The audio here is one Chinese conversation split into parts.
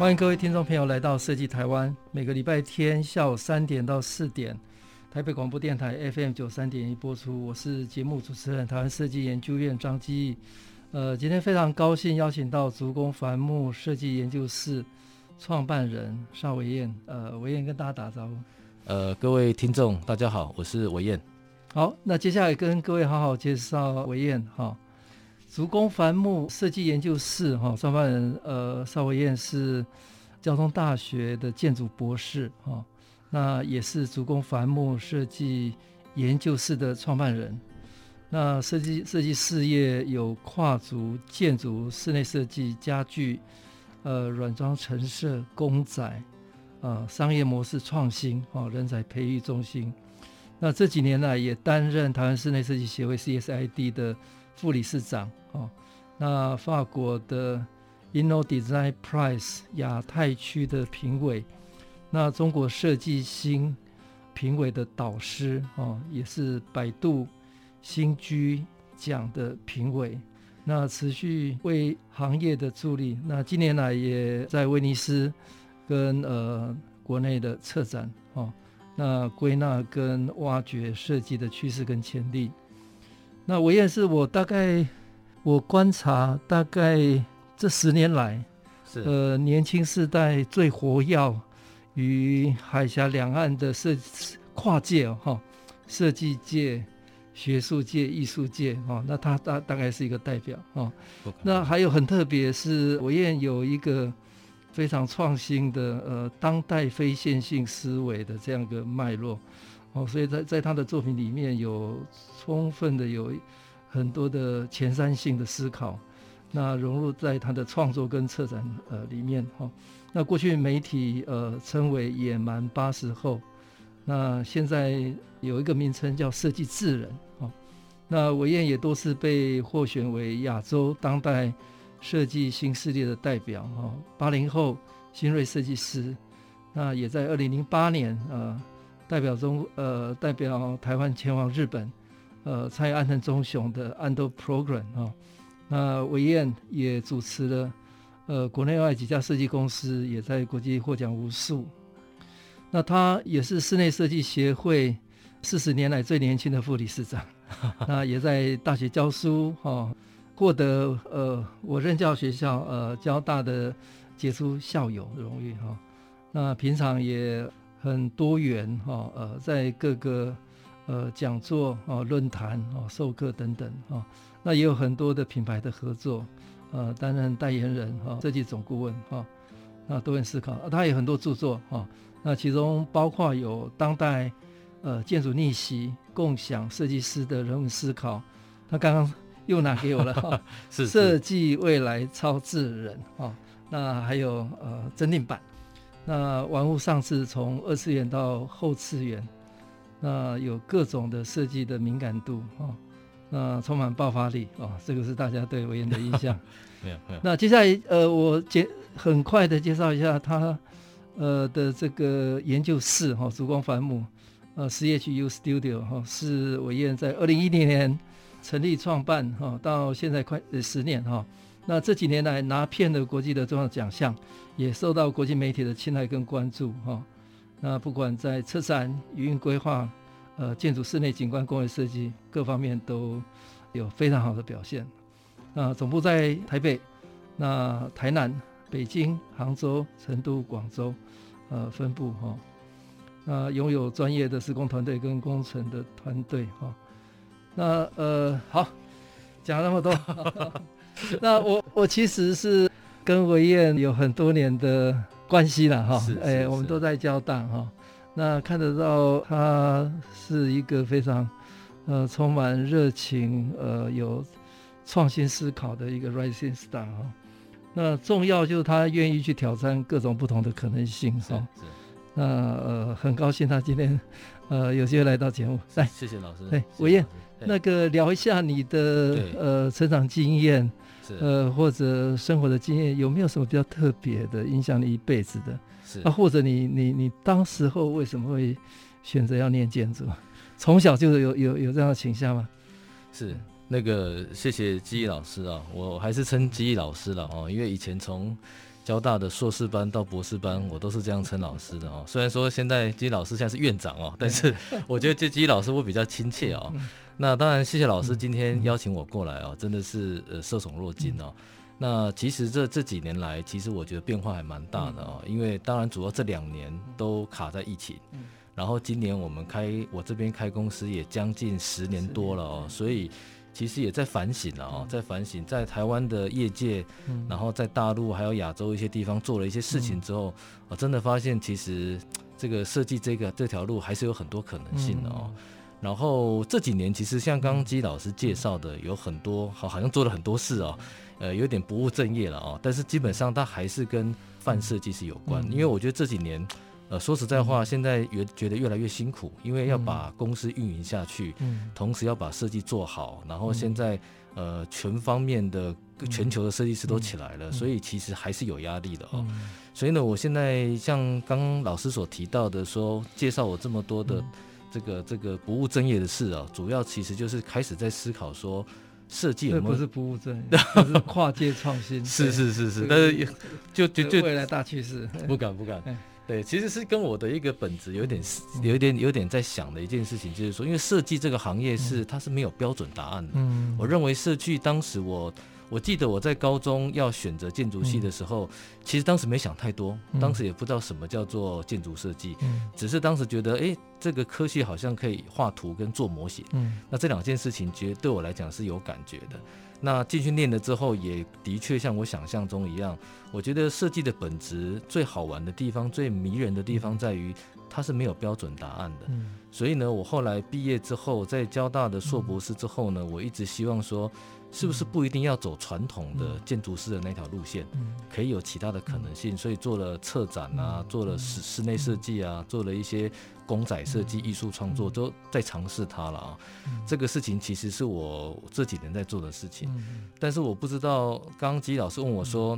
欢迎各位听众朋友来到设计台湾，每个礼拜天下午三点到四点，台北广播电台 FM 九三点一播出。我是节目主持人台湾设计研究院张基义。呃，今天非常高兴邀请到竹工繁木设计研究室创办人邵维燕。呃，维燕跟大家打招呼。呃，各位听众大家好，我是维燕。好，那接下来跟各位好好介绍维燕哈。竹工繁木设计研究室，哈，创办人呃邵维燕是交通大学的建筑博士，哈，那也是竹工繁木设计研究室的创办人。那设计设计事业有跨足建筑、室内设计、家具、呃软装陈设、公仔，呃商业模式创新，哦人才培育中心。那这几年呢也担任台湾室内设计协会 CSID 的副理事长。哦，那法国的 Inno Design Prize 亚太区的评委，那中国设计新评委的导师哦，也是百度新居奖的评委，那持续为行业的助力。那近年来也在威尼斯跟呃国内的策展哦，那归纳跟挖掘设计的趋势跟潜力。那我也是我大概。我观察大概这十年来，是呃年轻世代最活跃于海峡两岸的设跨界哈，设计界、学术界、艺术界哦，那他大大概是一个代表哦。那还有很特别是，我也有一个非常创新的呃当代非线性思维的这样一个脉络哦，所以在在他的作品里面有充分的有。很多的前瞻性的思考，那融入在他的创作跟策展呃里面哈。那过去媒体呃称为野蛮八十后，那现在有一个名称叫设计智人哈。那韦燕也多次被获选为亚洲当代设计新势力的代表哈。八零后新锐设计师，那也在二零零八年呃代表中呃代表台湾前往日本。呃，参与安藤忠雄的安都 Program 啊、那韦燕也主持了，呃，国内外几家设计公司也在国际获奖无数。那他也是室内设计协会四十年来最年轻的副理事长，那也在大学教书哈、获得呃我任教学校呃交大的杰出校友荣誉哈。那平常也很多元哈、哦，呃，在各个。呃，讲座啊、论坛啊、授课等等啊，那也有很多的品牌的合作，呃，担任代言人哈、设计总顾问哈，那多元思考，他有很多著作哈，那其中包括有当代呃建筑逆袭、共享设计师的人文思考，他刚刚又拿给我了哈，是设计未来超智人啊，那还有呃增订版，那玩物丧志从二次元到后次元。那有各种的设计的敏感度啊，那充满爆发力啊，这个是大家对维恩的印象。没有没有。那接下来呃，我简很快的介绍一下他呃的这个研究室哈，烛光繁母呃 CHU Studio 哈，是维彦在二零一零年成立创办哈，到现在快十年哈。那这几年来拿遍了国际的重要奖项，也受到国际媒体的青睐跟关注哈。那不管在车展、营运规划、呃建筑室内景观工业设计各方面都有非常好的表现。那总部在台北，那台南、北京、杭州、成都、广州，呃分部哈。那拥有专业的施工团队跟工程的团队哈。那呃好，讲那么多，那我我其实是跟维燕有很多年的。关系了哈，哎，我们都在交大哈，那看得到他是一个非常呃充满热情呃有创新思考的一个 rising star 哈，那重要就是他愿意去挑战各种不同的可能性哈。是。那呃，很高兴他今天 呃有机会来到节目，来，谢谢老师。哎，伟燕，那个聊一下你的呃成长经验，呃或者生活的经验，有没有什么比较特别的影响你一辈子的？是啊，或者你你你当时候为什么会选择要念建筑？从小就有有有这样的倾向吗？是那个，谢谢基忆老师啊，我还是称基忆老师了哦，因为以前从交大的硕士班到博士班，我都是这样称老师的哦。虽然说现在基老师现在是院长哦，但是 我觉得这基老师会比较亲切哦。那当然，谢谢老师今天邀请我过来哦，真的是呃受宠若惊哦。那其实这这几年来，其实我觉得变化还蛮大的哦，因为当然主要这两年都卡在疫情。然后今年我们开我这边开公司也将近十年多了哦，所以其实也在反省了哦，在反省，在台湾的业界，然后在大陆还有亚洲一些地方做了一些事情之后，我真的发现其实这个设计这个这条路还是有很多可能性的哦。然后这几年其实像刚刚基老师介绍的，有很多好好像做了很多事哦，呃，有点不务正业了哦，但是基本上它还是跟泛设计是有关，因为我觉得这几年。呃，说实在话，现在越觉得越来越辛苦，因为要把公司运营下去，嗯，同时要把设计做好，然后现在呃全方面的全球的设计师都起来了，所以其实还是有压力的哦。所以呢，我现在像刚刚老师所提到的说，介绍我这么多的这个这个不务正业的事啊，主要其实就是开始在思考说，设计有没有不是不务正业，是跨界创新。是是是是，但是就就就未来大趋势，不敢不 敢。对，其实是跟我的一个本质有点、有点、有点在想的一件事情，就是说，因为设计这个行业是它是没有标准答案的。嗯，我认为设计当时我我记得我在高中要选择建筑系的时候，其实当时没想太多，当时也不知道什么叫做建筑设计，只是当时觉得，哎，这个科系好像可以画图跟做模型。嗯，那这两件事情，觉得对我来讲是有感觉的。那进去练了之后，也的确像我想象中一样。我觉得设计的本质最好玩的地方、最迷人的地方在于，它是没有标准答案的。所以呢，我后来毕业之后，在交大的硕博士之后呢，我一直希望说，是不是不一定要走传统的建筑师的那条路线，可以有其他的可能性。所以做了策展啊，做了室室内设计啊，做了一些。公仔设计、艺术创作都在尝试它了啊！这个事情其实是我这几年在做的事情，但是我不知道，刚刚吉老师问我说，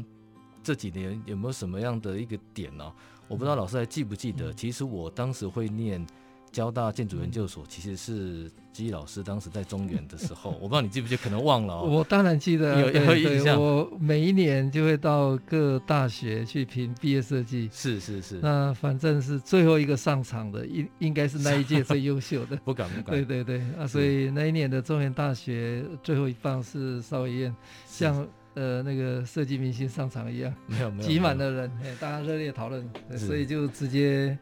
这几年有没有什么样的一个点呢？我不知道老师还记不记得，其实我当时会念。交大建筑研究所其实是基老师当时在中原的时候，我不知道你记不记，可能忘了、哦。我当然记得，有有印象。我每一年就会到各大学去评毕业设计。是是是。那反正是最后一个上场的，应应该是那一届最优秀的。不 敢不敢。对对对啊，所以那一年的中原大学最后一棒是邵伟燕，像呃那个设计明星上场一样，没有没有挤满了人，哎，大家热烈讨论，所以就直接。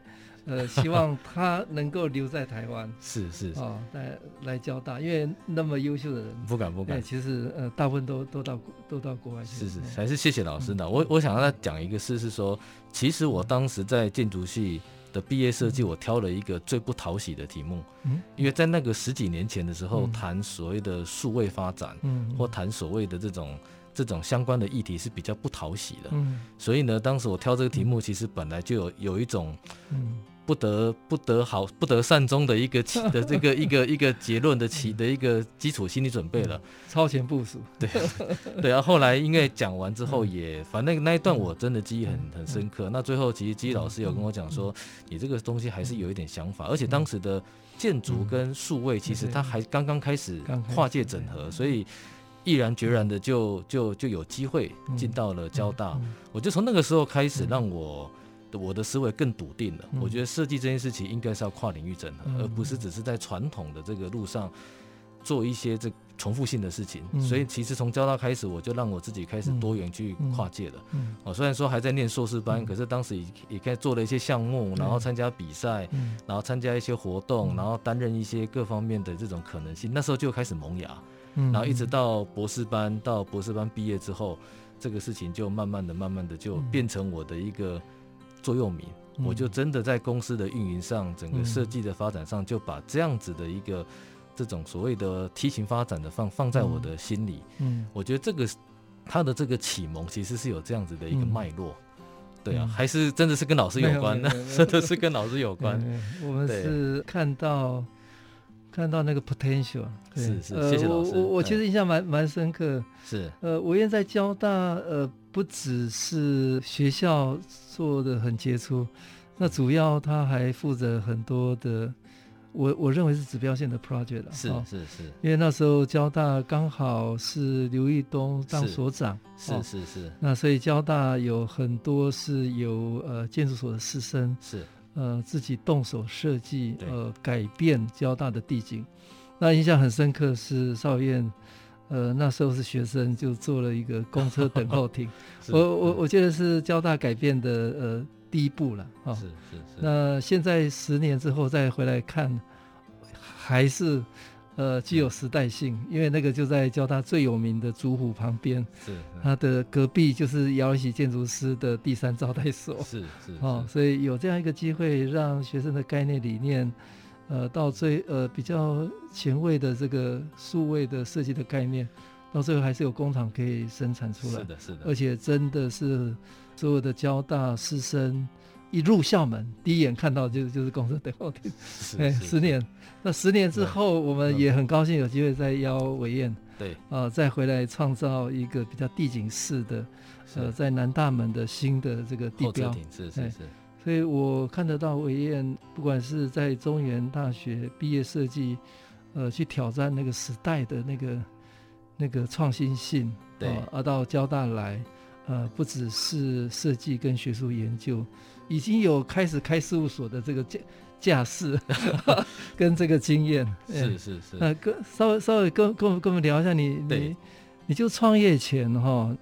呃，希望他能够留在台湾，是是哦，来来交大，因为那么优秀的人，不敢不敢。其实呃，大部分都都到都到国外去。是是，还是谢谢老师的。我我想要讲一个事，是说，其实我当时在建筑系的毕业设计，我挑了一个最不讨喜的题目，嗯，因为在那个十几年前的时候，谈所谓的数位发展，嗯，或谈所谓的这种这种相关的议题是比较不讨喜的，嗯，所以呢，当时我挑这个题目，其实本来就有有一种，嗯。不得不得好不得善终的一个起的这个一个一个结论的起的一个基础心理准备了，超前部署。对 对啊，后来因为讲完之后也，反正那一段我真的记忆很很深刻。那最后其实基老师有跟我讲说，你这个东西还是有一点想法，而且当时的建筑跟数位其实它还刚刚开始跨界整合，所以毅然决然的就就就有机会进到了交大。我就从那个时候开始让我。我的思维更笃定了。我觉得设计这件事情应该是要跨领域整合，而不是只是在传统的这个路上做一些这重复性的事情。所以其实从交大开始，我就让我自己开始多元去跨界了。哦，虽然说还在念硕士班，可是当时也也开始做了一些项目，然后参加比赛，然后参加一些活动，然后担任一些各方面的这种可能性。那时候就开始萌芽，然后一直到博士班，到博士班毕业之后，这个事情就慢慢的、慢慢的就变成我的一个。座右铭，我就真的在公司的运营上，整个设计的发展上，就把这样子的一个这种所谓的梯形发展的放放在我的心里。嗯，我觉得这个他的这个启蒙其实是有这样子的一个脉络。嗯对啊，嗯、还是真的是跟老师有关的，真的是跟老师有关。我们是看到看到那个 potential，是是，谢谢老师。我我其实印象蛮蛮深刻。是呃，我现在交大呃，不只是学校做的很杰出，那主要他还负责很多的。我我认为是指标性的 project 了，是是是，因为那时候交大刚好是刘义东当所长，是是是，是，那所以交大有很多是由呃建筑所的师生是。呃自己动手设计呃改变交大的地景，那印象很深刻是邵伟燕，呃那时候是学生就做了一个公车等候 亭，我我我觉得是交大改变的呃。第一步了啊，是是是。那现在十年之后再回来看，还是呃具有时代性，因为那个就在交大最有名的竹湖旁边，是它的隔壁就是姚喜建筑师的第三招待所，是 是哦，所以有这样一个机会，让学生的概念理念，呃，到最呃比较前卫的这个数位的设计的概念，到最后还是有工厂可以生产出来，是的，是的，而且真的是。所有的交大师生一入校门，第一眼看到就就是公车等候亭。对，十年，那十年之后，我们也很高兴有机会再邀伟燕，对，啊、呃，再回来创造一个比较地景式的，呃，在南大门的新的这个地标。是是是。所以我看得到韦燕，不管是在中原大学毕业设计，呃，去挑战那个时代的那个那个创新性，对，啊、呃，到交大来。呃，不只是设计跟学术研究，已经有开始开事务所的这个架架势 跟这个经验。是是是。那、呃、跟稍微稍微跟跟我们跟我们聊一下你，你你你就创业前哈，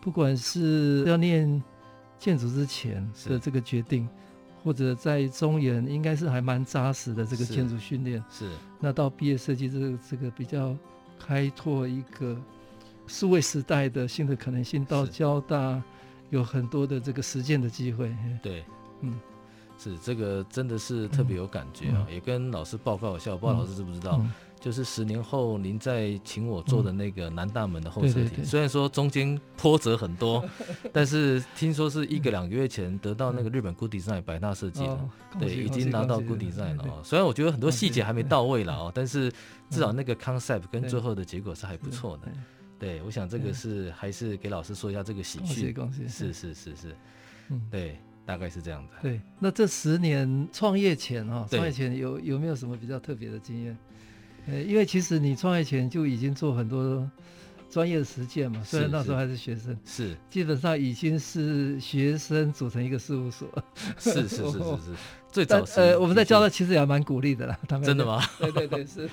不管是要念建筑之前的这个决定，或者在中原应该是还蛮扎实的这个建筑训练。是。那到毕业设计这个这个比较开拓一个。数位时代的新的可能性，到交大有很多的这个实践的机会。对，嗯，是这个真的是特别有感觉啊！嗯、也跟老师报告一下，我不知道老师知不知道，嗯、就是十年后您再请我做的那个南大门的候车亭，虽然说中间波折很多，但是听说是一个两个月前得到那个日本 Good Design 百大设计对，已经拿到 Good Design 了啊。虽然我觉得很多细节还没到位了啊，但是至少那个 concept 跟最后的结果是还不错的。对，我想这个是、嗯、还是给老师说一下这个喜讯，是是是是，嗯，对，大概是这样的。对，那这十年创业前啊、哦，创业前有有没有什么比较特别的经验？呃，因为其实你创业前就已经做很多专业的实践嘛，虽然那时候还是学生，是，是基本上已经是学生组成一个事务所，是是是是是，最早呃，我们在交大其实也蛮鼓励的啦，他们真的吗？对对对是。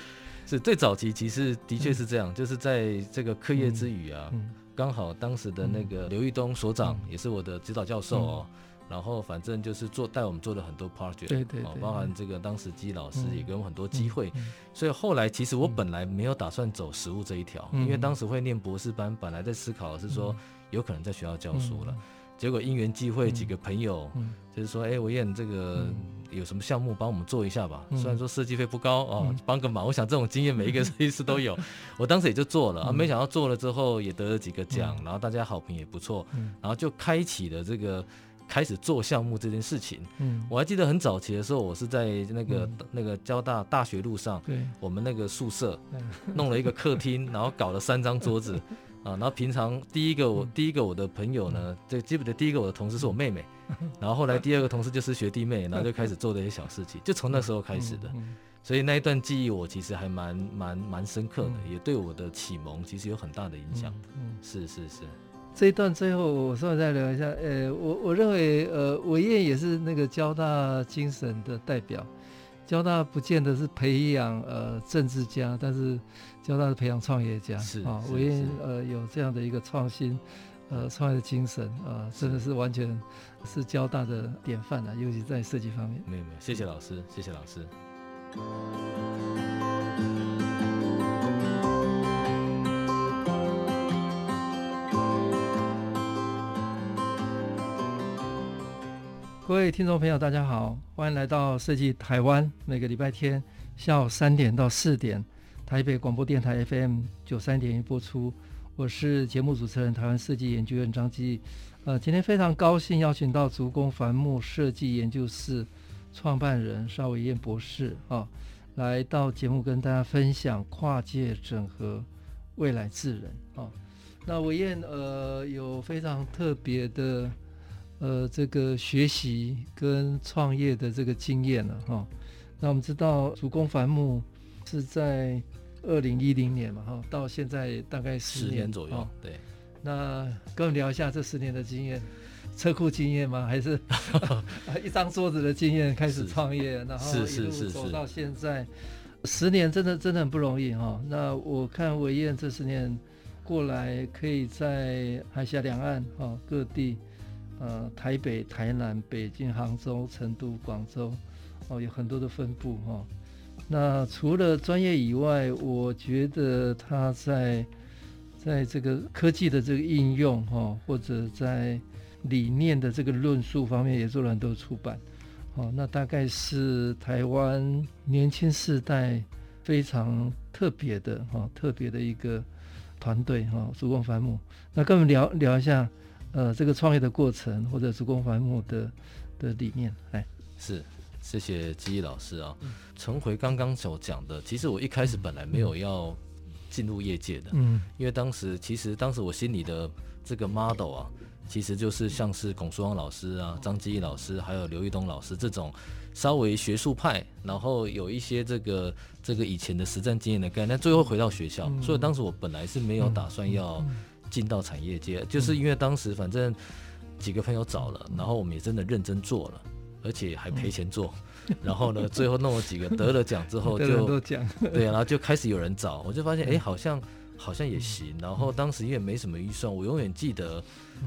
是最早期，其实的确是这样，嗯、就是在这个课业之余啊，刚、嗯、好当时的那个刘玉东所长也是我的指导教授哦，嗯、然后反正就是做带我们做了很多 project，对对，对，包含这个当时基老师也给我们很多机会，嗯嗯、所以后来其实我本来没有打算走实务这一条，嗯、因为当时会念博士班，本来在思考是说有可能在学校教书了，嗯、结果因缘际会，几个朋友、嗯、就是说，哎，我燕这个。嗯。有什么项目帮我们做一下吧？虽然说设计费不高哦，帮个忙。我想这种经验每一个设计师都有，我当时也就做了啊。没想到做了之后也得了几个奖，然后大家好评也不错，然后就开启了这个开始做项目这件事情。嗯我还记得很早期的时候，我是在那个那个交大大学路上，对我们那个宿舍 弄了一个客厅，然后搞了三张桌子。啊，然后平常第一个我第一个我的朋友呢，这基本的第一个我的同事是我妹妹，然后后来第二个同事就是学弟妹，然后就开始做这些小事情，就从那时候开始的，所以那一段记忆我其实还蛮蛮蛮深刻的，也对我的启蒙其实有很大的影响。嗯，是是是。这一段最后我稍微再聊一下，呃，我我认为呃，伟燕也是那个交大精神的代表。交大不见得是培养呃政治家，但是交大是培养创业家。是啊，伟燕呃有这样的一个创新，呃创业的精神啊、呃，真的是完全是交大的典范啊，尤其在设计方面。没有没有，谢谢老师，谢谢老师。各位听众朋友，大家好，欢迎来到设计台湾。每个礼拜天下午三点到四点，台北广播电台 FM 九三点一播出。我是节目主持人台湾设计研究院张基。呃，今天非常高兴邀请到竹工繁木设计研究室创办人邵伟燕博士啊，来到节目跟大家分享跨界整合未来智人啊。那伟燕呃有非常特别的呃这个学习跟创业的这个经验了哈。那我们知道竹工帆木是在二零一零年嘛哈，到现在大概十年，左右，对。那跟我们聊一下这十年的经验，车库经验吗？还是 一张桌子的经验开始创业，然后一路走到现在，十年真的真的很不容易哈。那我看维燕这十年过来，可以在海峡两岸哈各地，呃台北、台南、北京、杭州、成都、广州哦有很多的分布哈。那除了专业以外，我觉得他在。在这个科技的这个应用哈，或者在理念的这个论述方面，也做了很多出版。哦，那大概是台湾年轻世代非常特别的哈，特别的一个团队哈，竹工帆木。那跟我们聊聊一下，呃，这个创业的过程，或者是工帆木的的理念。来，是，谢谢基毅老师啊。重回刚刚所讲的，其实我一开始本来没有要。进入业界的，嗯，因为当时其实当时我心里的这个 model 啊，其实就是像是龚书旺老师啊、张基毅老师，还有刘玉东老师这种稍微学术派，然后有一些这个这个以前的实战经验的概念，但最后回到学校，所以当时我本来是没有打算要进到产业界，就是因为当时反正几个朋友找了，然后我们也真的认真做了，而且还赔钱做。然后呢，最后弄了几个得了奖之后就，就 对，然后就开始有人找，我就发现哎，好像好像也行。然后当时因为没什么预算，我永远记得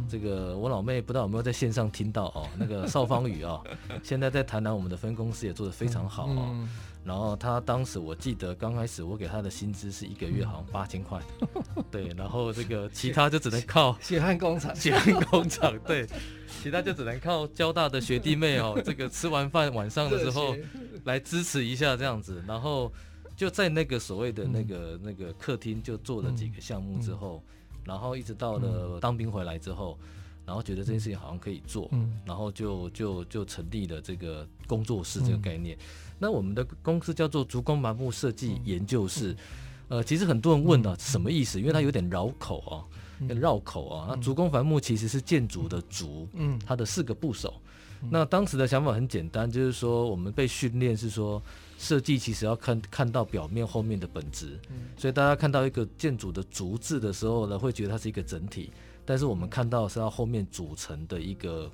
这个我老妹不知道有没有在线上听到哦，那个邵芳宇啊，现在在台南我们的分公司也做得非常好哦。然后他当时我记得刚开始我给他的薪资是一个月好像八千块，对，然后这个其他就只能靠血汗工厂，血汗工厂对。其他就只能靠交大的学弟妹哦，这个吃完饭晚上的时候来支持一下这样子，然后就在那个所谓的那个那个客厅就做了几个项目之后，然后一直到了当兵回来之后，然后觉得这件事情好像可以做，然后就就就成立了这个工作室这个概念。那我们的公司叫做竹工麻木设计研究室，呃，其实很多人问到什么意思，因为它有点绕口啊。绕口啊，那竹工繁木其实是建筑的竹，嗯，它的四个部首。那当时的想法很简单，就是说我们被训练是说设计其实要看看到表面后面的本质，所以大家看到一个建筑的竹字的时候呢，会觉得它是一个整体，但是我们看到是要后面组成的一个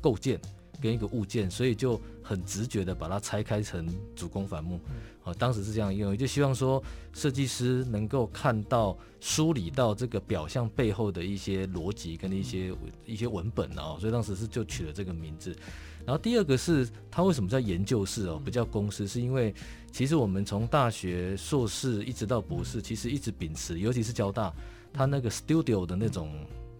构件。跟一个物件，所以就很直觉的把它拆开成主攻反目。啊，当时是这样用，也就希望说设计师能够看到、梳理到这个表象背后的一些逻辑跟一些一些文本啊，所以当时是就取了这个名字。然后第二个是它为什么叫研究室哦，不叫公司，是因为其实我们从大学硕士一直到博士，其实一直秉持，尤其是交大，它那个 studio 的那种。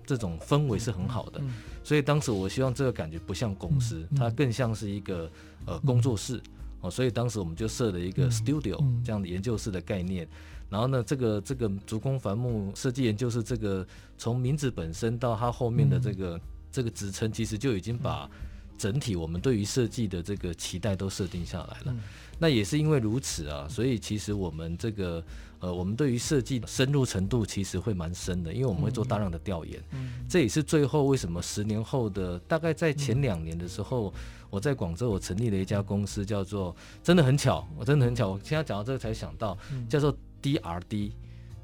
这种氛围是很好的，所以当时我希望这个感觉不像公司，它更像是一个呃工作室哦，所以当时我们就设了一个 studio 这样的研究室的概念。然后呢，这个这个竹工繁木设计研究室，这个从名字本身到它后面的这个这个职称，其实就已经把整体我们对于设计的这个期待都设定下来了。那也是因为如此啊，所以其实我们这个。呃，我们对于设计深入程度其实会蛮深的，因为我们会做大量的调研。嗯，这也是最后为什么十年后的大概在前两年的时候，我在广州我成立了一家公司，叫做真的很巧，我真的很巧，我现在讲到这个才想到，叫做 DRD，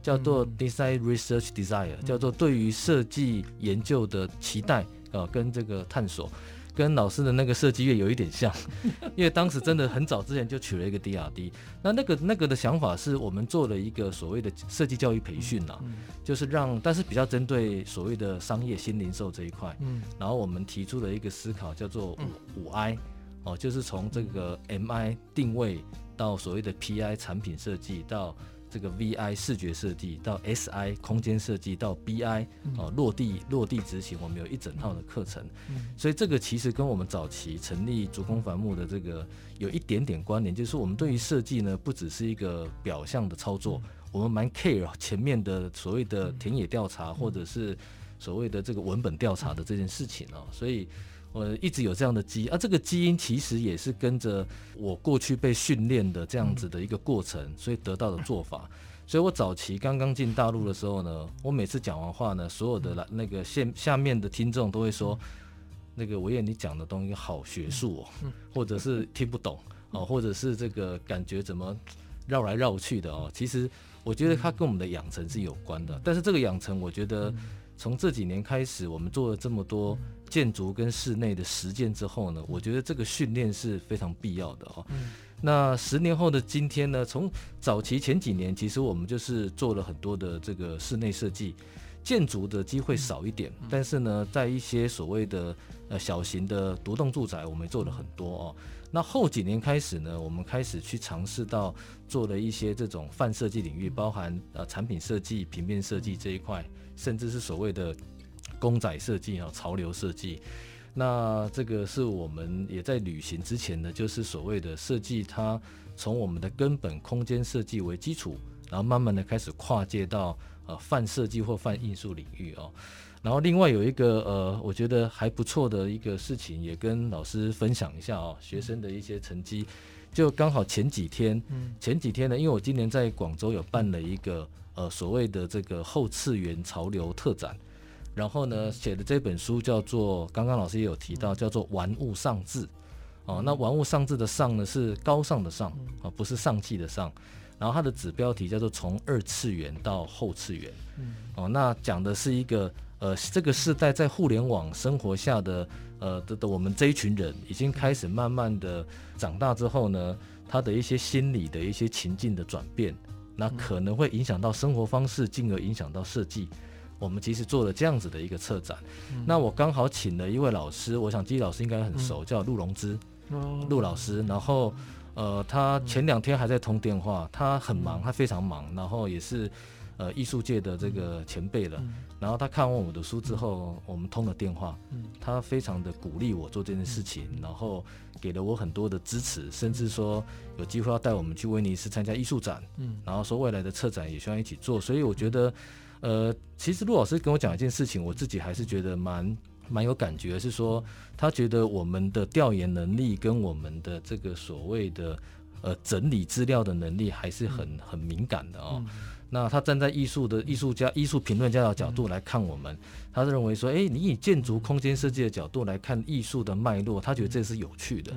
叫做 Design Research Desire，叫做对于设计研究的期待啊，跟这个探索。跟老师的那个设计院有一点像，因为当时真的很早之前就取了一个 DRD，那那个那个的想法是我们做了一个所谓的设计教育培训呐，就是让，但是比较针对所谓的商业新零售这一块，嗯。然后我们提出了一个思考叫做五五 I，哦，就是从这个 MI 定位到所谓的 PI 产品设计到。这个 VI 视觉设计到 SI 空间设计到 BI 哦，落地落地执行，我们有一整套的课程，所以这个其实跟我们早期成立竹工繁木的这个有一点点关联，就是我们对于设计呢，不只是一个表象的操作，我们蛮 care 前面的所谓的田野调查，或者是所谓的这个文本调查的这件事情哦，所以我一直有这样的基因，啊，这个基因其实也是跟着我过去被训练的这样子的一个过程，所以得到的做法。所以我早期刚刚进大陆的时候呢，我每次讲完话呢，所有的来那个线下面的听众都会说，那个维也你讲的东西好学术哦，或者是听不懂哦，或者是这个感觉怎么绕来绕去的哦，其实。我觉得它跟我们的养成是有关的，但是这个养成，我觉得从这几年开始，我们做了这么多建筑跟室内的实践之后呢，我觉得这个训练是非常必要的哦。那十年后的今天呢，从早期前几年，其实我们就是做了很多的这个室内设计，建筑的机会少一点，但是呢，在一些所谓的呃小型的独栋住宅，我们做了很多哦。那后几年开始呢，我们开始去尝试到做了一些这种泛设计领域，包含呃产品设计、平面设计这一块，甚至是所谓的公仔设计啊、潮流设计。那这个是我们也在旅行之前呢，就是所谓的设计，它从我们的根本空间设计为基础，然后慢慢的开始跨界到呃泛设计或泛艺术领域哦。然后另外有一个呃，我觉得还不错的一个事情，也跟老师分享一下哦。学生的一些成绩，就刚好前几天，前几天呢，因为我今年在广州有办了一个呃所谓的这个后次元潮流特展，然后呢写的这本书叫做，刚刚老师也有提到，叫做《玩物丧志》哦。那玩物丧志的丧呢是高尚的尚啊，不是丧气的丧。然后它的子标题叫做从二次元到后次元，哦，那讲的是一个。呃，这个时代在互联网生活下的，呃的的我们这一群人，已经开始慢慢的长大之后呢，他的一些心理的一些情境的转变，那可能会影响到生活方式，进而影响到设计。我们其实做了这样子的一个策展，嗯、那我刚好请了一位老师，我想基老师应该很熟，叫陆龙之，陆老师。然后，呃，他前两天还在通电话，他很忙，他非常忙，然后也是。呃，艺术界的这个前辈了，嗯、然后他看完我的书之后，嗯、我们通了电话，嗯、他非常的鼓励我做这件事情，嗯、然后给了我很多的支持，甚至说有机会要带我们去威尼斯参加艺术展，嗯，然后说未来的策展也希望一起做，所以我觉得，呃，其实陆老师跟我讲一件事情，我自己还是觉得蛮蛮有感觉，是说他觉得我们的调研能力跟我们的这个所谓的呃整理资料的能力还是很很敏感的哦。嗯那他站在艺术的艺术家、艺术评论家的角度来看我们，他是认为说，诶，你以建筑空间设计的角度来看艺术的脉络，他觉得这是有趣的。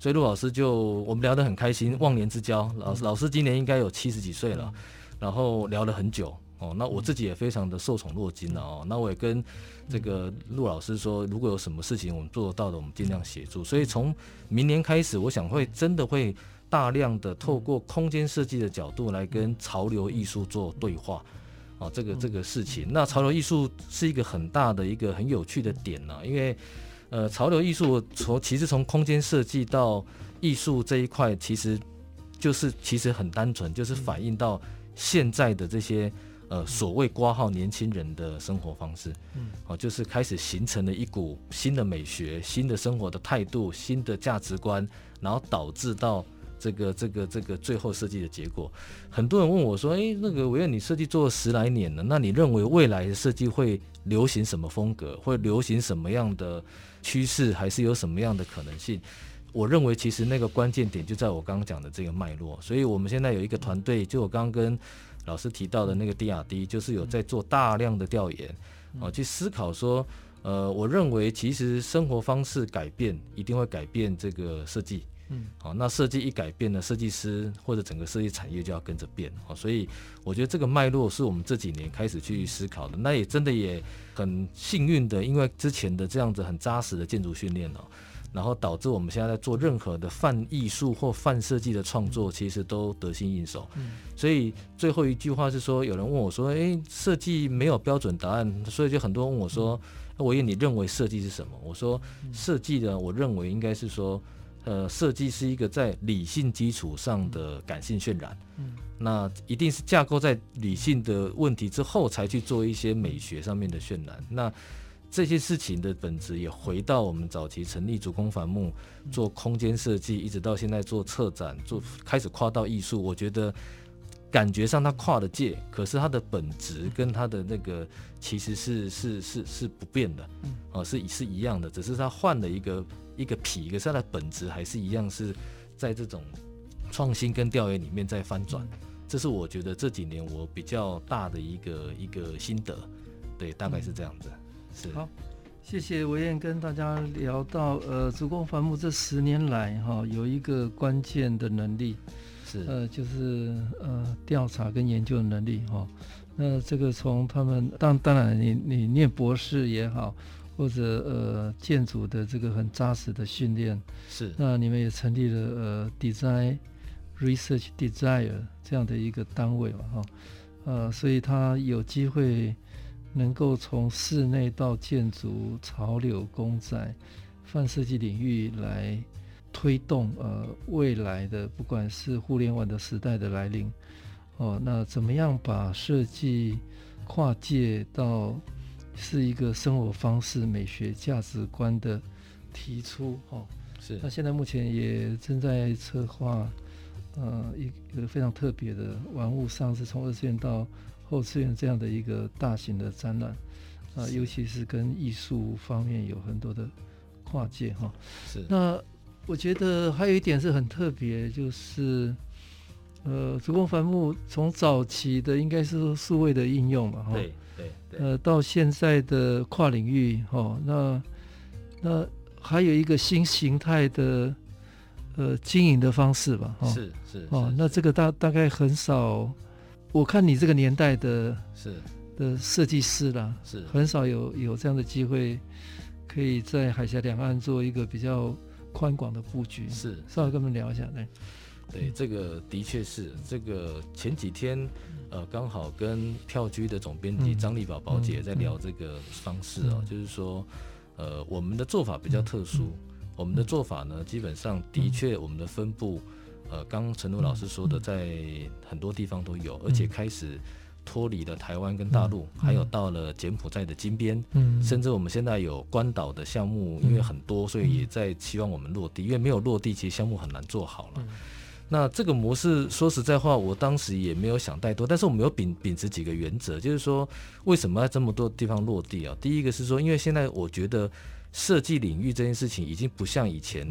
所以陆老师就我们聊得很开心，忘年之交。老师老师今年应该有七十几岁了，然后聊了很久哦。那我自己也非常的受宠若惊了哦。那我也跟这个陆老师说，如果有什么事情我们做得到的，我们尽量协助。所以从明年开始，我想会真的会。大量的透过空间设计的角度来跟潮流艺术做对话，啊，这个这个事情，那潮流艺术是一个很大的一个很有趣的点呢，因为，呃，潮流艺术从其实从空间设计到艺术这一块，其实就是其实很单纯，就是反映到现在的这些呃所谓挂号年轻人的生活方式，嗯，哦，就是开始形成了一股新的美学、新的生活的态度、新的价值观，然后导致到。这个这个这个最后设计的结果，很多人问我说：“诶，那个维燕，你设计做了十来年了，那你认为未来的设计会流行什么风格？会流行什么样的趋势？还是有什么样的可能性？”我认为其实那个关键点就在我刚刚讲的这个脉络。所以我们现在有一个团队，就我刚刚跟老师提到的那个 DRD，就是有在做大量的调研啊，去思考说，呃，我认为其实生活方式改变一定会改变这个设计。嗯，好，那设计一改变呢，设计师或者整个设计产业就要跟着变，好，所以我觉得这个脉络是我们这几年开始去思考的，那也真的也很幸运的，因为之前的这样子很扎实的建筑训练哦，然后导致我们现在在做任何的泛艺术或泛设计的创作，其实都得心应手。嗯，所以最后一句话是说，有人问我说，诶，设计没有标准答案，所以就很多人问我说，维燕，你认为设计是什么？我说，设计的，我认为应该是说。呃，设计是一个在理性基础上的感性渲染，嗯，那一定是架构在理性的问题之后，才去做一些美学上面的渲染。那这些事情的本质也回到我们早期成立主攻繁木做空间设计，一直到现在做策展，做开始跨到艺术。我觉得感觉上它跨了界，可是它的本质跟它的那个其实是是是是不变的，哦，是是一样的，只是它换了一个一个皮，可是它的本质还是一样，是在这种创新跟调研里面在翻转。这是我觉得这几年我比较大的一个一个心得，对，大概是这样子。是。好，谢谢维燕跟大家聊到，呃，竹工伐木这十年来哈，有一个关键的能力。是呃，就是呃，调查跟研究的能力哈、哦。那这个从他们当当然，你你念博士也好，或者呃建筑的这个很扎实的训练是。那你们也成立了呃 Design Research Desire 这样的一个单位嘛哈、哦。呃，所以他有机会能够从室内到建筑、潮流、公仔、泛设计领域来。推动呃未来的不管是互联网的时代的来临，哦，那怎么样把设计跨界到是一个生活方式、美学价值观的提出？哦，是。那现在目前也正在策划呃一个非常特别的玩物丧志，从二次元到后次元这样的一个大型的展览，啊、呃，尤其是跟艺术方面有很多的跨界哈、哦。是。那我觉得还有一点是很特别，就是，呃，竹工繁木从早期的应该是数位的应用嘛，哈，对对对，呃，到现在的跨领域，哈，那那还有一个新形态的呃经营的方式吧，哈，是是哦，那这个大大概很少，我看你这个年代的，是。的设计师啦，是。很少有有这样的机会，可以在海峡两岸做一个比较。宽广的布局。是，稍微跟我们聊一下，对，对，这个的确是这个前几天，呃，刚好跟票居的总编辑张丽宝宝姐在聊这个方式哦，就是说，呃，我们的做法比较特殊，我们的做法呢，基本上的确我们的分布，呃，刚刚陈如老师说的，在很多地方都有，而且开始。脱离了台湾跟大陆，还有到了柬埔寨的金边，嗯甚至我们现在有关岛的项目，因为很多，所以也在期望我们落地。因为没有落地，其实项目很难做好了。那这个模式，说实在话，我当时也没有想太多。但是我们有秉秉持几个原则，就是说，为什么要这么多地方落地啊？第一个是说，因为现在我觉得设计领域这件事情已经不像以前，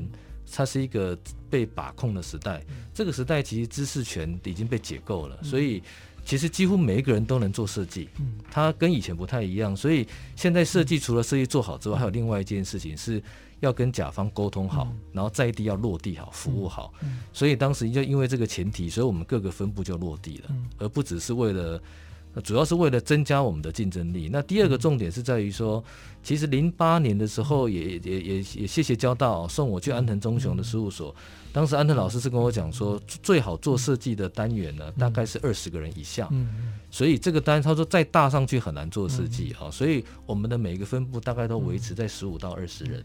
它是一个被把控的时代。这个时代其实知识权已经被解构了，所以。其实几乎每一个人都能做设计，它跟以前不太一样。所以现在设计除了设计做好之外，还有另外一件事情是要跟甲方沟通好，然后在地要落地好，服务好。所以当时就因为这个前提，所以我们各个分部就落地了，而不只是为了。主要是为了增加我们的竞争力。那第二个重点是在于说，其实零八年的时候也也也也谢谢交大送我去安藤忠雄的事务所。当时安特老师是跟我讲说，最好做设计的单元呢，大概是二十个人以下。所以这个单他说再大上去很难做设计啊。所以我们的每个分部大概都维持在十五到二十人。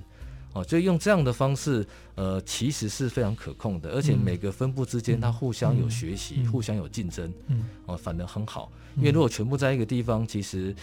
哦，所以用这样的方式，呃，其实是非常可控的，而且每个分部之间它互相有学习，嗯。嗯、互相有竞争，嗯，哦，反而很好。因为如果全部在一个地方，其实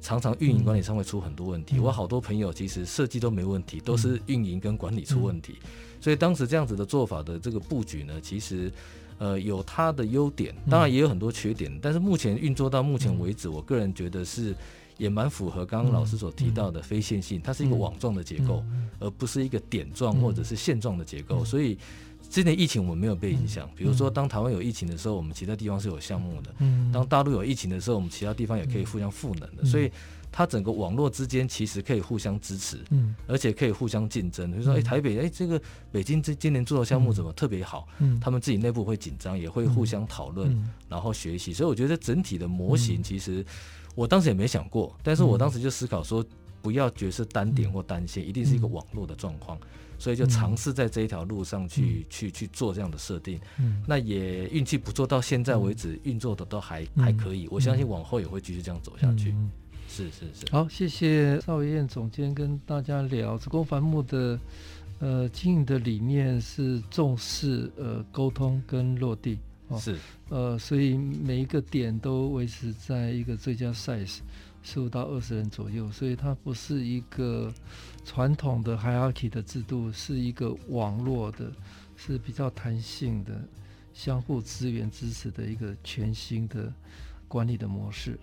常常运营管理上会出很多问题。嗯、我好多朋友其实设计都没问题，都是运营跟管理出问题。嗯、所以当时这样子的做法的这个布局呢，其实呃有它的优点，当然也有很多缺点。但是目前运作到目前为止，我个人觉得是。也蛮符合刚刚老师所提到的非线性，它是一个网状的结构，而不是一个点状或者是线状的结构。所以，今年疫情我们没有被影响。比如说，当台湾有疫情的时候，我们其他地方是有项目的；当大陆有疫情的时候，我们其他地方也可以互相赋能的。所以，它整个网络之间其实可以互相支持，而且可以互相竞争。比如说，哎，台北，哎，这个北京这今年做的项目怎么特别好？他们自己内部会紧张，也会互相讨论，然后学习。所以，我觉得整体的模型其实。我当时也没想过，但是我当时就思考说，不要觉得是单点或单线，一定是一个网络的状况，所以就尝试在这一条路上去去去做这样的设定。那也运气不错，到现在为止运作的都还还可以。我相信往后也会继续这样走下去。是是是。好，谢谢邵维燕总监跟大家聊子宫繁木的呃经营的理念是重视呃沟通跟落地。是，呃，所以每一个点都维持在一个最佳 size，十五到二十人左右，所以它不是一个传统的 hierarchy 的制度，是一个网络的，是比较弹性的相互资源支持的一个全新的管理的模式。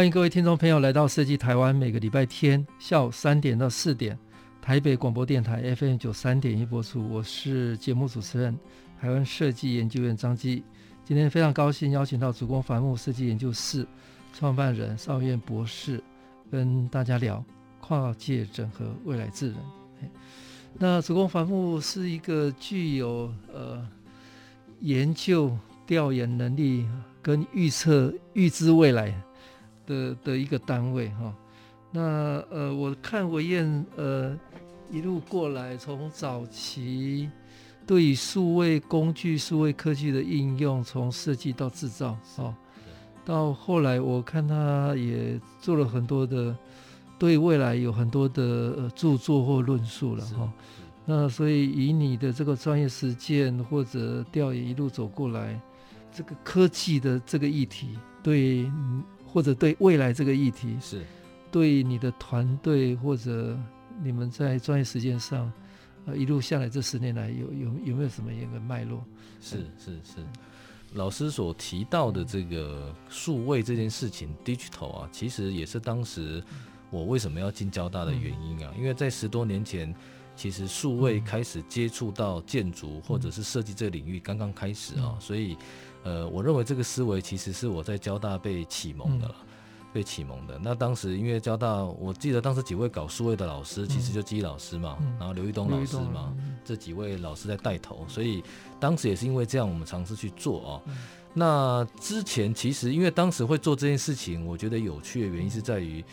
欢迎各位听众朋友来到设计台湾，每个礼拜天下午三点到四点，台北广播电台 FM 九三点一播出。我是节目主持人台湾设计研究院张基。今天非常高兴邀请到主攻繁木设计研究室创办人邵维砚博士，跟大家聊跨界整合未来智能。那主攻繁木是一个具有呃研究调研能力跟预测预知未来。的的一个单位哈，那呃，我看维燕呃一路过来，从早期对于数位工具、数位科技的应用，从设计到制造哦，到后来我看他也做了很多的，对未来有很多的呃著作或论述了哈。那所以以你的这个专业实践或者调研一路走过来，这个科技的这个议题对。或者对未来这个议题，是。对你的团队或者你们在专业实践上，呃，一路下来这十年来有有有没有什么一个脉络？是是是，老师所提到的这个数位这件事情，digital 啊，其实也是当时我为什么要进交大的原因啊，因为在十多年前，其实数位开始接触到建筑或者是设计这个领域刚刚开始啊，所以。呃，我认为这个思维其实是我在交大被启蒙的了，嗯、被启蒙的。那当时因为交大，我记得当时几位搞数位的老师，其实就基老师嘛，嗯、然后刘玉东老师嘛，嗯、这几位老师在带头，所以当时也是因为这样，我们尝试去做啊。嗯、那之前其实因为当时会做这件事情，我觉得有趣的原因是在于。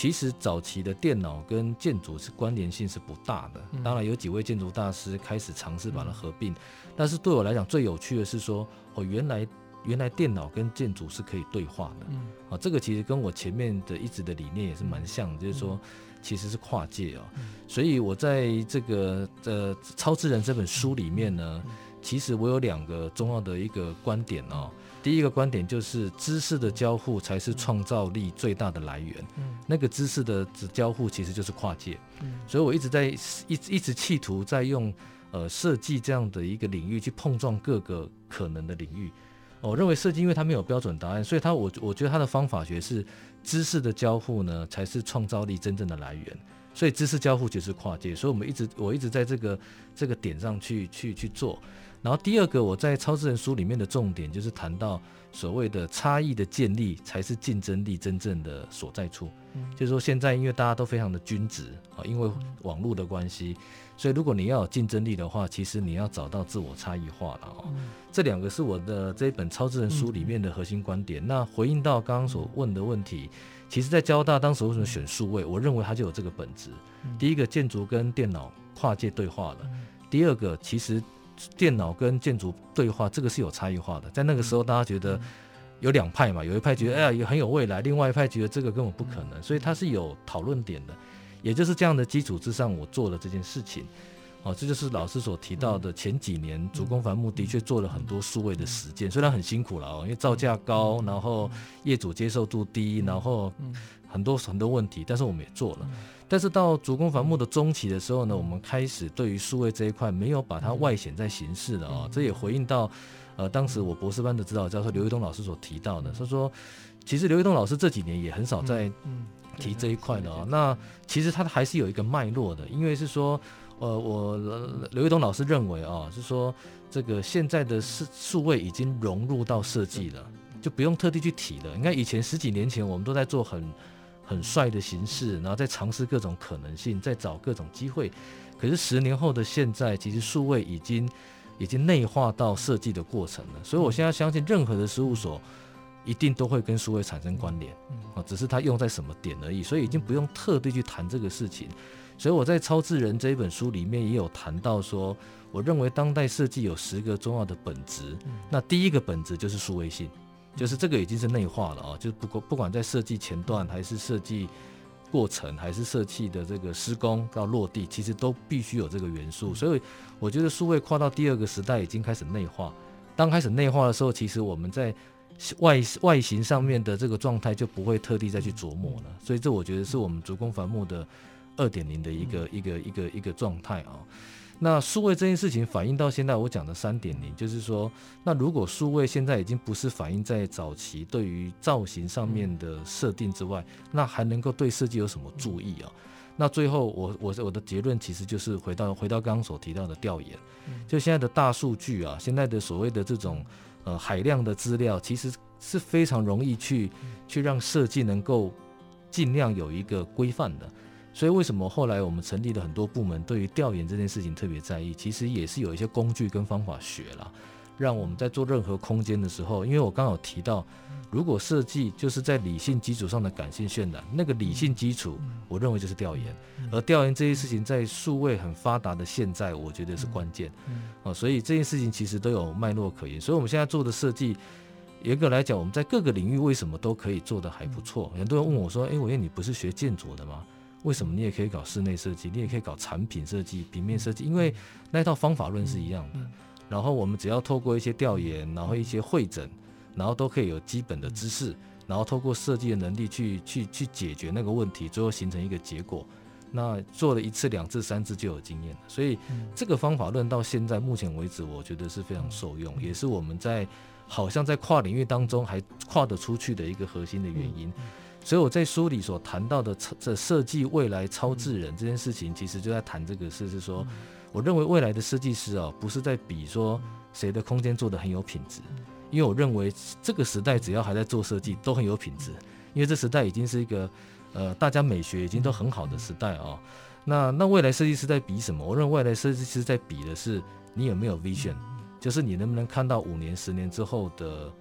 其实早期的电脑跟建筑是关联性是不大的，当然有几位建筑大师开始尝试把它合并，但是对我来讲最有趣的是说，哦，原来原来电脑跟建筑是可以对话的，啊，这个其实跟我前面的一直的理念也是蛮像，就是说其实是跨界哦，所以我在这个呃超智人这本书里面呢，其实我有两个重要的一个观点哦。第一个观点就是知识的交互才是创造力最大的来源。嗯，那个知识的交互其实就是跨界。嗯，所以我一直在一一直企图在用呃设计这样的一个领域去碰撞各个可能的领域。我认为设计因为它没有标准答案，所以它我我觉得它的方法学是知识的交互呢才是创造力真正的来源。所以知识交互就是跨界。所以我们一直我一直在这个这个点上去去去做。然后第二个，我在超智能书里面的重点就是谈到所谓的差异的建立才是竞争力真正的所在处。嗯，就是说现在因为大家都非常的均值啊，因为网络的关系，所以如果你要有竞争力的话，其实你要找到自我差异化了哦。这两个是我的这一本超智能书里面的核心观点。那回应到刚刚所问的问题，其实在交大当时为什么选数位？我认为它就有这个本质。第一个，建筑跟电脑跨界对话了；第二个，其实。电脑跟建筑对话，这个是有差异化的。在那个时候，大家觉得有两派嘛，有一派觉得哎呀也很有未来，另外一派觉得这个根本不可能，所以它是有讨论点的。也就是这样的基础之上，我做了这件事情。哦，这就是老师所提到的前几年，主攻帆木的确做了很多数位的实践，虽然很辛苦了哦，因为造价高，然后业主接受度低，然后很多很多问题，但是我们也做了。但是到主攻繁木的中期的时候呢，我们开始对于数位这一块没有把它外显在形式的啊，这也回应到，呃，当时我博士班的指导教授刘一东老师所提到的，他说，其实刘一东老师这几年也很少在提这一块的啊。那其实他还是有一个脉络的，因为是说，呃，我刘一东老师认为啊，是说这个现在的数数位已经融入到设计了，就不用特地去提了。你看以前十几年前我们都在做很。很帅的形式，然后再尝试各种可能性，再找各种机会。可是十年后的现在，其实数位已经已经内化到设计的过程了。所以我现在相信，任何的事务所一定都会跟数位产生关联啊，只是它用在什么点而已。所以已经不用特地去谈这个事情。所以我在《超智人》这一本书里面也有谈到说，我认为当代设计有十个重要的本质。那第一个本质就是数位性，就是这个已经是内化了啊，就是不管不管在设计前段还是设计过程，还是设计的这个施工到落地，其实都必须有这个元素。所以我觉得数位跨到第二个时代已经开始内化。当开始内化的时候，其实我们在外外形上面的这个状态就不会特地再去琢磨了。所以这我觉得是我们竹工繁木的。二点零的一个一个一个一个状态啊，那数位这件事情反映到现在我讲的三点零，就是说，那如果数位现在已经不是反映在早期对于造型上面的设定之外，那还能够对设计有什么注意啊？那最后我我我的结论其实就是回到回到刚刚所提到的调研，就现在的大数据啊，现在的所谓的这种呃海量的资料，其实是非常容易去去让设计能够尽量有一个规范的。所以为什么后来我们成立了很多部门，对于调研这件事情特别在意？其实也是有一些工具跟方法学了，让我们在做任何空间的时候，因为我刚好提到，如果设计就是在理性基础上的感性渲染，那个理性基础，我认为就是调研。而调研这些事情在数位很发达的现在，我觉得是关键。啊，所以这件事情其实都有脉络可言。所以我们现在做的设计，严格来讲，我们在各个领域为什么都可以做得还不错？很多人问我说：“哎，我问你不是学建筑的吗？”为什么你也可以搞室内设计，你也可以搞产品设计、平面设计？因为那套方法论是一样的。然后我们只要透过一些调研，然后一些会诊，然后都可以有基本的知识，然后透过设计的能力去去去解决那个问题，最后形成一个结果。那做了一次、两次、三次就有经验了。所以这个方法论到现在目前为止，我觉得是非常受用，也是我们在好像在跨领域当中还跨得出去的一个核心的原因。所以我在书里所谈到的这设计未来超智人这件事情，其实就在谈这个事，是说，我认为未来的设计师啊，不是在比说谁的空间做得很有品质，因为我认为这个时代只要还在做设计都很有品质，因为这时代已经是一个呃大家美学已经都很好的时代啊。那那未来设计师在比什么？我认为未来设计师在比的是你有没有 vision，就是你能不能看到五年、十年之后的。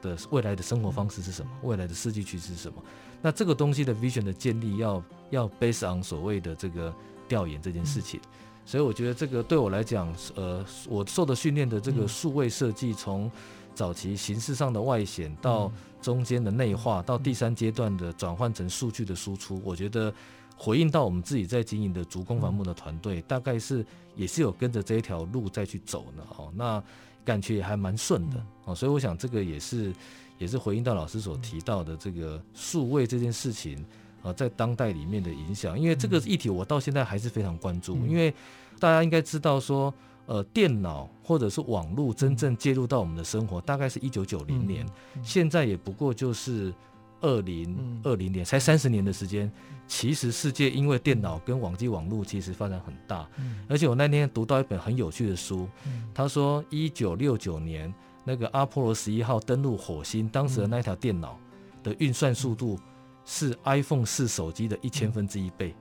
的未来的生活方式是什么？未来的设计趋势是什么？那这个东西的 vision 的建立要要 based on 所谓的这个调研这件事情，所以我觉得这个对我来讲，呃，我受的训练的这个数位设计，从早期形式上的外显到中间的内化，到第三阶段的转换成数据的输出，我觉得回应到我们自己在经营的竹工帆木的团队，大概是也是有跟着这一条路再去走呢。哦，那。感觉也还蛮顺的哦，所以我想这个也是也是回应到老师所提到的这个数位这件事情啊，在当代里面的影响。因为这个议题我到现在还是非常关注，因为大家应该知道说，呃，电脑或者是网络真正介入到我们的生活，大概是一九九零年，现在也不过就是。二零二零年才三十年的时间，其实世界因为电脑跟网际网络其实发展很大，而且我那天读到一本很有趣的书，他说一九六九年那个阿波罗十一号登陆火星，当时的那条电脑的运算速度是 iPhone 四手机的一千分之一倍，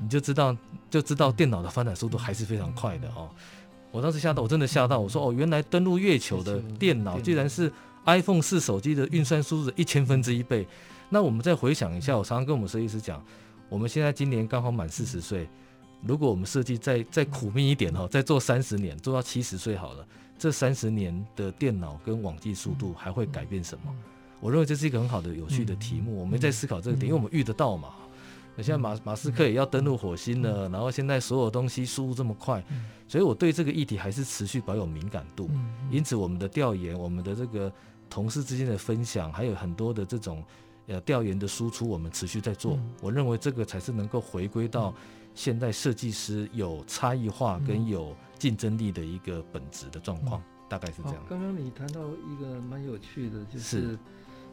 你就知道就知道电脑的发展速度还是非常快的哦。我当时吓到，我真的吓到，我说哦，原来登陆月球的电脑居然是。iPhone 四手机的运算速度的一千分之一倍，那我们再回想一下，我常常跟我们设计师讲，我们现在今年刚好满四十岁，如果我们设计再再苦命一点哈，再做三十年，做到七十岁好了，这三十年的电脑跟网际速度还会改变什么？我认为这是一个很好的有趣的题目，我们在思考这个点，因为我们遇得到嘛。那现在马马斯克也要登陆火星了，然后现在所有东西输入这么快，所以我对这个议题还是持续保有敏感度，因此我们的调研，我们的这个。同事之间的分享，还有很多的这种呃调研的输出，我们持续在做。我认为这个才是能够回归到现代设计师有差异化跟有竞争力的一个本质的状况，大概是这样。刚刚你谈到一个蛮有趣的，就是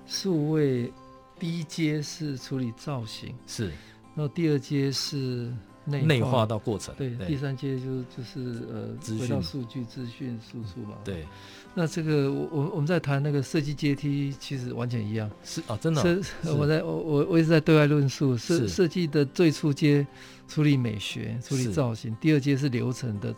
数位第一阶是处理造型，是，然后第二阶是内化到过程。对，第三阶就就是呃，回到数据资讯输出嘛。对，那这个我我我们在谈那个设计阶梯，其实完全一样。是啊，真的。是我在我我我一直在对外论述设设计的最初阶，处理美学，处理造型；第二阶是流程的。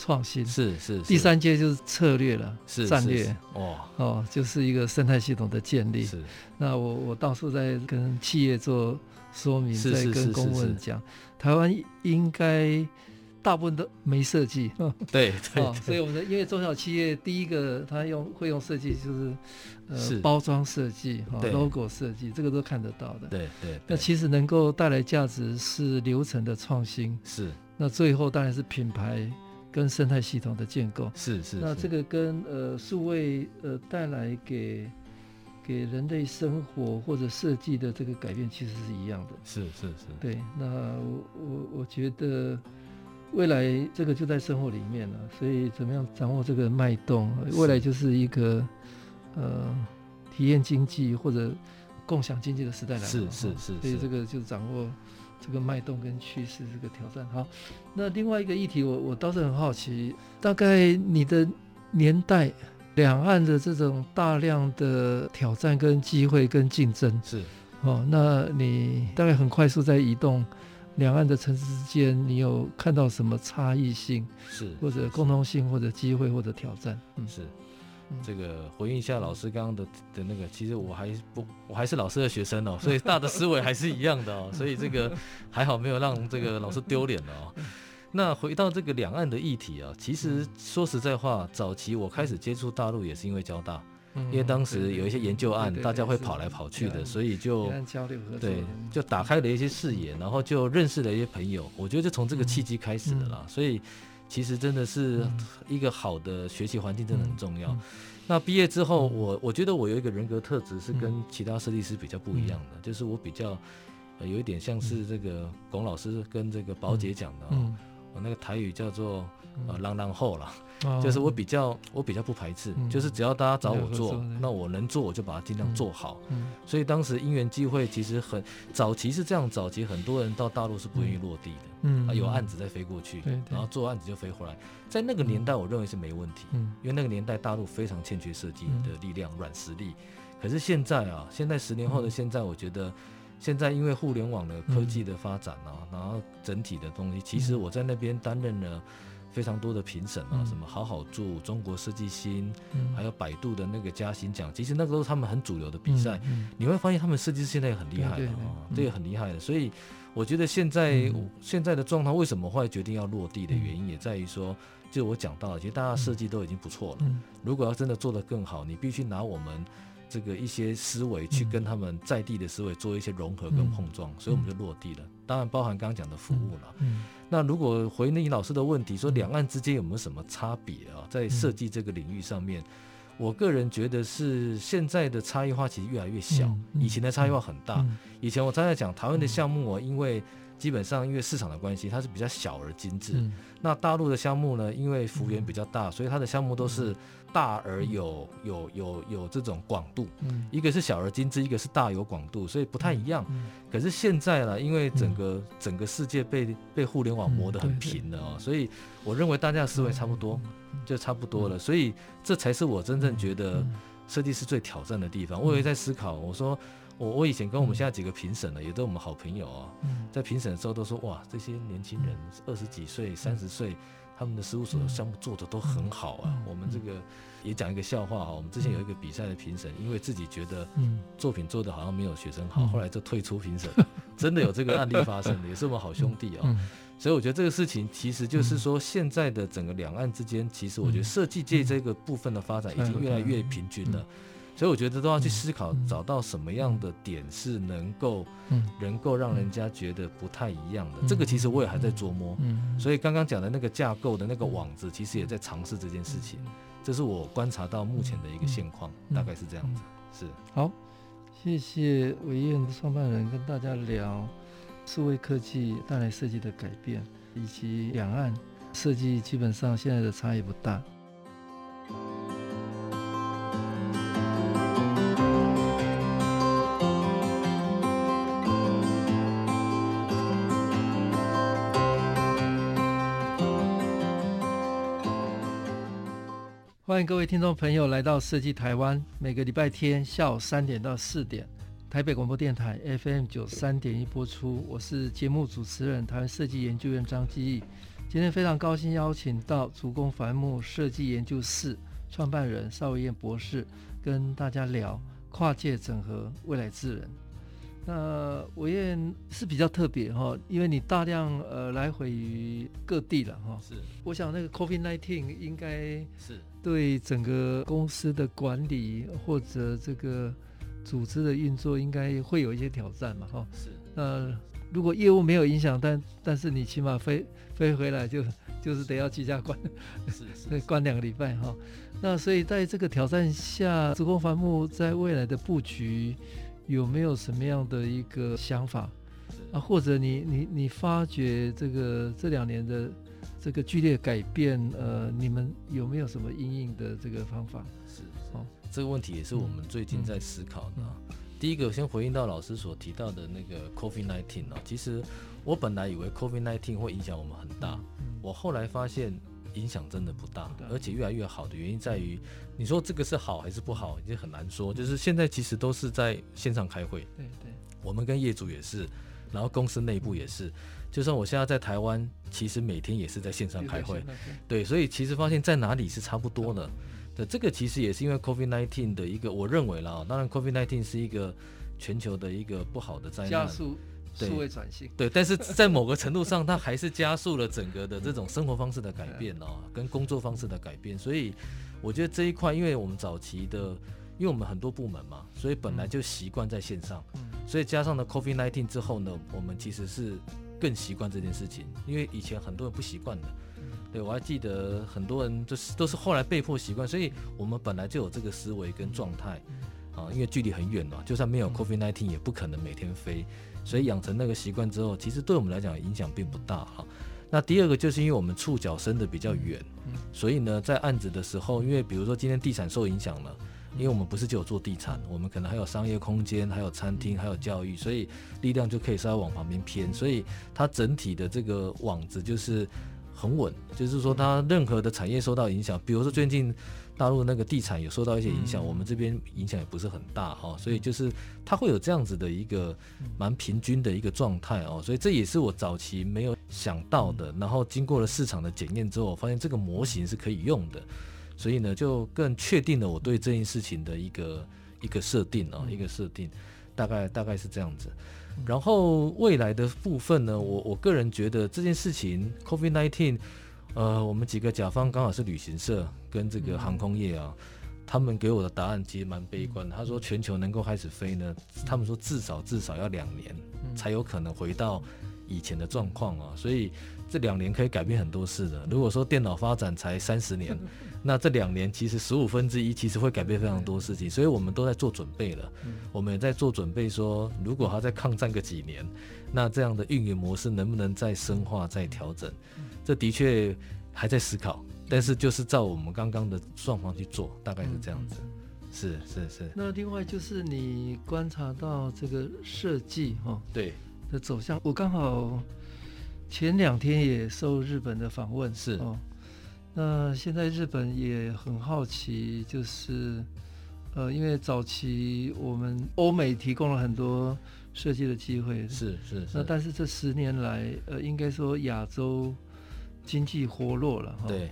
创新是是，第三阶就是策略了，是战略哦哦，就是一个生态系统的建立。是，那我我到处在跟企业做说明，在跟公问讲，台湾应该大部分都没设计。对对，所以我们的因为中小企业第一个他用会用设计就是呃包装设计哈，logo 设计，这个都看得到的。对对，那其实能够带来价值是流程的创新。是，那最后当然是品牌。跟生态系统的建构是是，那这个跟呃数位呃带来给给人类生活或者设计的这个改变其实是一样的，是是是，对。那我我我觉得未来这个就在生活里面了，所以怎么样掌握这个脉动，未来就是一个呃体验经济或者共享经济的时代来了，是是是，所以这个就掌握。这个脉动跟趋势，这个挑战。好，那另外一个议题我，我我倒是很好奇，大概你的年代，两岸的这种大量的挑战跟机会跟竞争是哦，那你大概很快速在移动，两岸的城市之间，你有看到什么差异性？是或者共同性，或者机会，或者挑战？嗯，是。这个回应一下老师刚刚的的那个，其实我还不我还是老师的学生哦，所以大的思维还是一样的哦，所以这个 还好没有让这个老师丢脸了哦。那回到这个两岸的议题啊，其实说实在话，早期我开始接触大陆也是因为交大，因为当时有一些研究案，大家会跑来跑去的，所以就对就打开了一些视野，然后就认识了一些朋友，我觉得就从这个契机开始的啦，所以。其实真的是一个好的学习环境，真的很重要。那毕业之后，我我觉得我有一个人格特质是跟其他设计师比较不一样的，就是我比较有一点像是这个龚老师跟这个宝姐讲的哦，我那个台语叫做呃“浪浪后”了。就是我比较，我比较不排斥，就是只要大家找我做，那我能做我就把它尽量做好。所以当时因缘际会，其实很早期是这样，早期很多人到大陆是不愿意落地的，嗯，有案子再飞过去，然后做案子就飞回来。在那个年代，我认为是没问题，因为那个年代大陆非常欠缺设计的力量、软实力。可是现在啊，现在十年后的现在，我觉得现在因为互联网的科技的发展啊，然后整体的东西，其实我在那边担任了。非常多的评审啊，什么好好住、中国设计新，还有百度的那个嘉兴奖，其实那个都是他们很主流的比赛。你会发现他们设计师现在也很厉害的啊，这个很厉害的。所以我觉得现在现在的状态为什么会决定要落地的原因，也在于说，就我讲到，其实大家设计都已经不错了。如果要真的做得更好，你必须拿我们这个一些思维去跟他们在地的思维做一些融合跟碰撞，所以我们就落地了。当然包含刚刚讲的服务了。嗯那如果回应老师的问题，说两岸之间有没有什么差别啊？在设计这个领域上面，我个人觉得是现在的差异化其实越来越小，以前的差异化很大。以前我常在讲台湾的项目啊，因为基本上因为市场的关系，它是比较小而精致。那大陆的项目呢，因为幅员比较大，所以它的项目都是。大而有有有有这种广度，一个是小而精致，一个是大有广度，所以不太一样。可是现在呢，因为整个整个世界被被互联网磨得很平了哦，所以我认为大家的思维差不多，就差不多了。所以这才是我真正觉得设计师最挑战的地方。我也在思考，我说我我以前跟我们现在几个评审呢，也都是我们好朋友啊，在评审的时候都说哇，这些年轻人二十几岁、三十岁。他们的事务所的项目做的都很好啊，我们这个也讲一个笑话哈，我们之前有一个比赛的评审，因为自己觉得作品做的好像没有学生好，后来就退出评审，真的有这个案例发生的，也是我们好兄弟啊，所以我觉得这个事情其实就是说，现在的整个两岸之间，其实我觉得设计界这个部分的发展已经越来越平均了。所以我觉得都要去思考，找到什么样的点是能够，能够让人家觉得不太一样的。这个其实我也还在琢磨。所以刚刚讲的那个架构的那个网子，其实也在尝试这件事情。这是我观察到目前的一个现况，大概是这样子。是。好，谢谢纬砚的创办人跟大家聊数位科技带来设计的改变，以及两岸设计基本上现在的差异不大。欢迎各位听众朋友来到设计台湾，每个礼拜天下午三点到四点，台北广播电台 FM 九三点一播出。我是节目主持人，台湾设计研究院张基义。今天非常高兴邀请到竹工繁木设计研究室创办人邵维燕博士，跟大家聊跨界整合未来智能。那我也是比较特别哈，因为你大量呃来回于各地了哈。是，我想那个 COVID nineteen 应该是对整个公司的管理或者这个组织的运作应该会有一些挑战嘛哈。是。那如果业务没有影响，但但是你起码飞飞回来就就是得要居家关，是是，关两个礼拜哈。那所以在这个挑战下，职工帆木在未来的布局。有没有什么样的一个想法啊？或者你你你发觉这个这两年的这个剧烈改变，呃，你们有没有什么应应的这个方法？是哦，这个问题也是我们最近在思考的。嗯、第一个，先回应到老师所提到的那个 COVID-19 啊，其实我本来以为 COVID-19 会影响我们很大，嗯、我后来发现。影响真的不大，而且越来越好的原因在于，你说这个是好还是不好，已经很难说。就是现在其实都是在线上开会，对对，我们跟业主也是，然后公司内部也是。就算我现在在台湾，其实每天也是在线上开会，对，所以其实发现在哪里是差不多的。对，这个其实也是因为 COVID-19 的一个，我认为啦，当然 COVID-19 是一个全球的一个不好的灾难。数位转型，对，但是在某个程度上，它还是加速了整个的这种生活方式的改变哦，跟工作方式的改变。所以我觉得这一块，因为我们早期的，因为我们很多部门嘛，所以本来就习惯在线上，所以加上了 COVID-19 之后呢，我们其实是更习惯这件事情，因为以前很多人不习惯的。对，我还记得很多人就是都是后来被迫习惯，所以我们本来就有这个思维跟状态啊，因为距离很远嘛，就算没有 COVID-19 也不可能每天飞。所以养成那个习惯之后，其实对我们来讲影响并不大哈。那第二个就是因为我们触角伸的比较远，所以呢，在案子的时候，因为比如说今天地产受影响了，因为我们不是只有做地产，我们可能还有商业空间，还有餐厅，还有教育，所以力量就可以稍微往旁边偏，所以它整体的这个网子就是很稳，就是说它任何的产业受到影响，比如说最近。大陆那个地产有受到一些影响，嗯、我们这边影响也不是很大哈，所以就是它会有这样子的一个蛮平均的一个状态哦，所以这也是我早期没有想到的。然后经过了市场的检验之后，我发现这个模型是可以用的，所以呢就更确定了我对这件事情的一个一个设定啊，一个设定，大概大概是这样子。然后未来的部分呢，我我个人觉得这件事情，COVID-19。呃，我们几个甲方刚好是旅行社跟这个航空业啊，他们给我的答案其实蛮悲观的。他说全球能够开始飞呢，他们说至少至少要两年才有可能回到以前的状况啊。所以这两年可以改变很多事的。如果说电脑发展才三十年，那这两年其实十五分之一其实会改变非常多事情。所以我们都在做准备了，我们也在做准备，说如果他再抗战个几年，那这样的运营模式能不能再深化、再调整？这的确还在思考，但是就是照我们刚刚的状况去做，大概是这样子。是是是。那另外就是你观察到这个设计哈，对的走向，我刚好前两天也受日本的访问，是哦。那现在日本也很好奇，就是呃，因为早期我们欧美提供了很多设计的机会，是是。那但是这十年来，呃，应该说亚洲。经济活络了哈，对，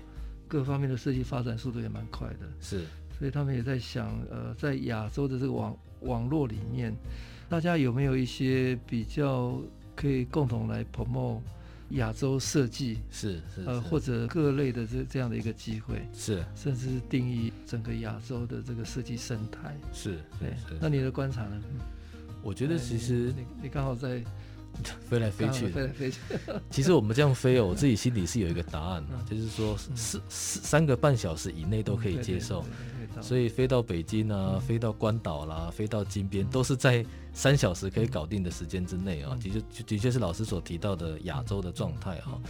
各方面的设计发展速度也蛮快的，是，所以他们也在想，呃，在亚洲的这个网网络里面，大家有没有一些比较可以共同来 promote 亚洲设计，是是，呃，或者各类的这这样的一个机会，是，甚至是定义整个亚洲的这个设计生态，是，对，那你的观察呢？我觉得其实你你刚好在。飞来飞去，飞来飞去。其实我们这样飞哦，我自己心里是有一个答案的，就是说四四三个半小时以内都可以接受。所以飞到北京啊，飞到关岛啦，飞到金边，都是在三小时可以搞定的时间之内啊。的确，的确是老师所提到的亚洲的状态哈。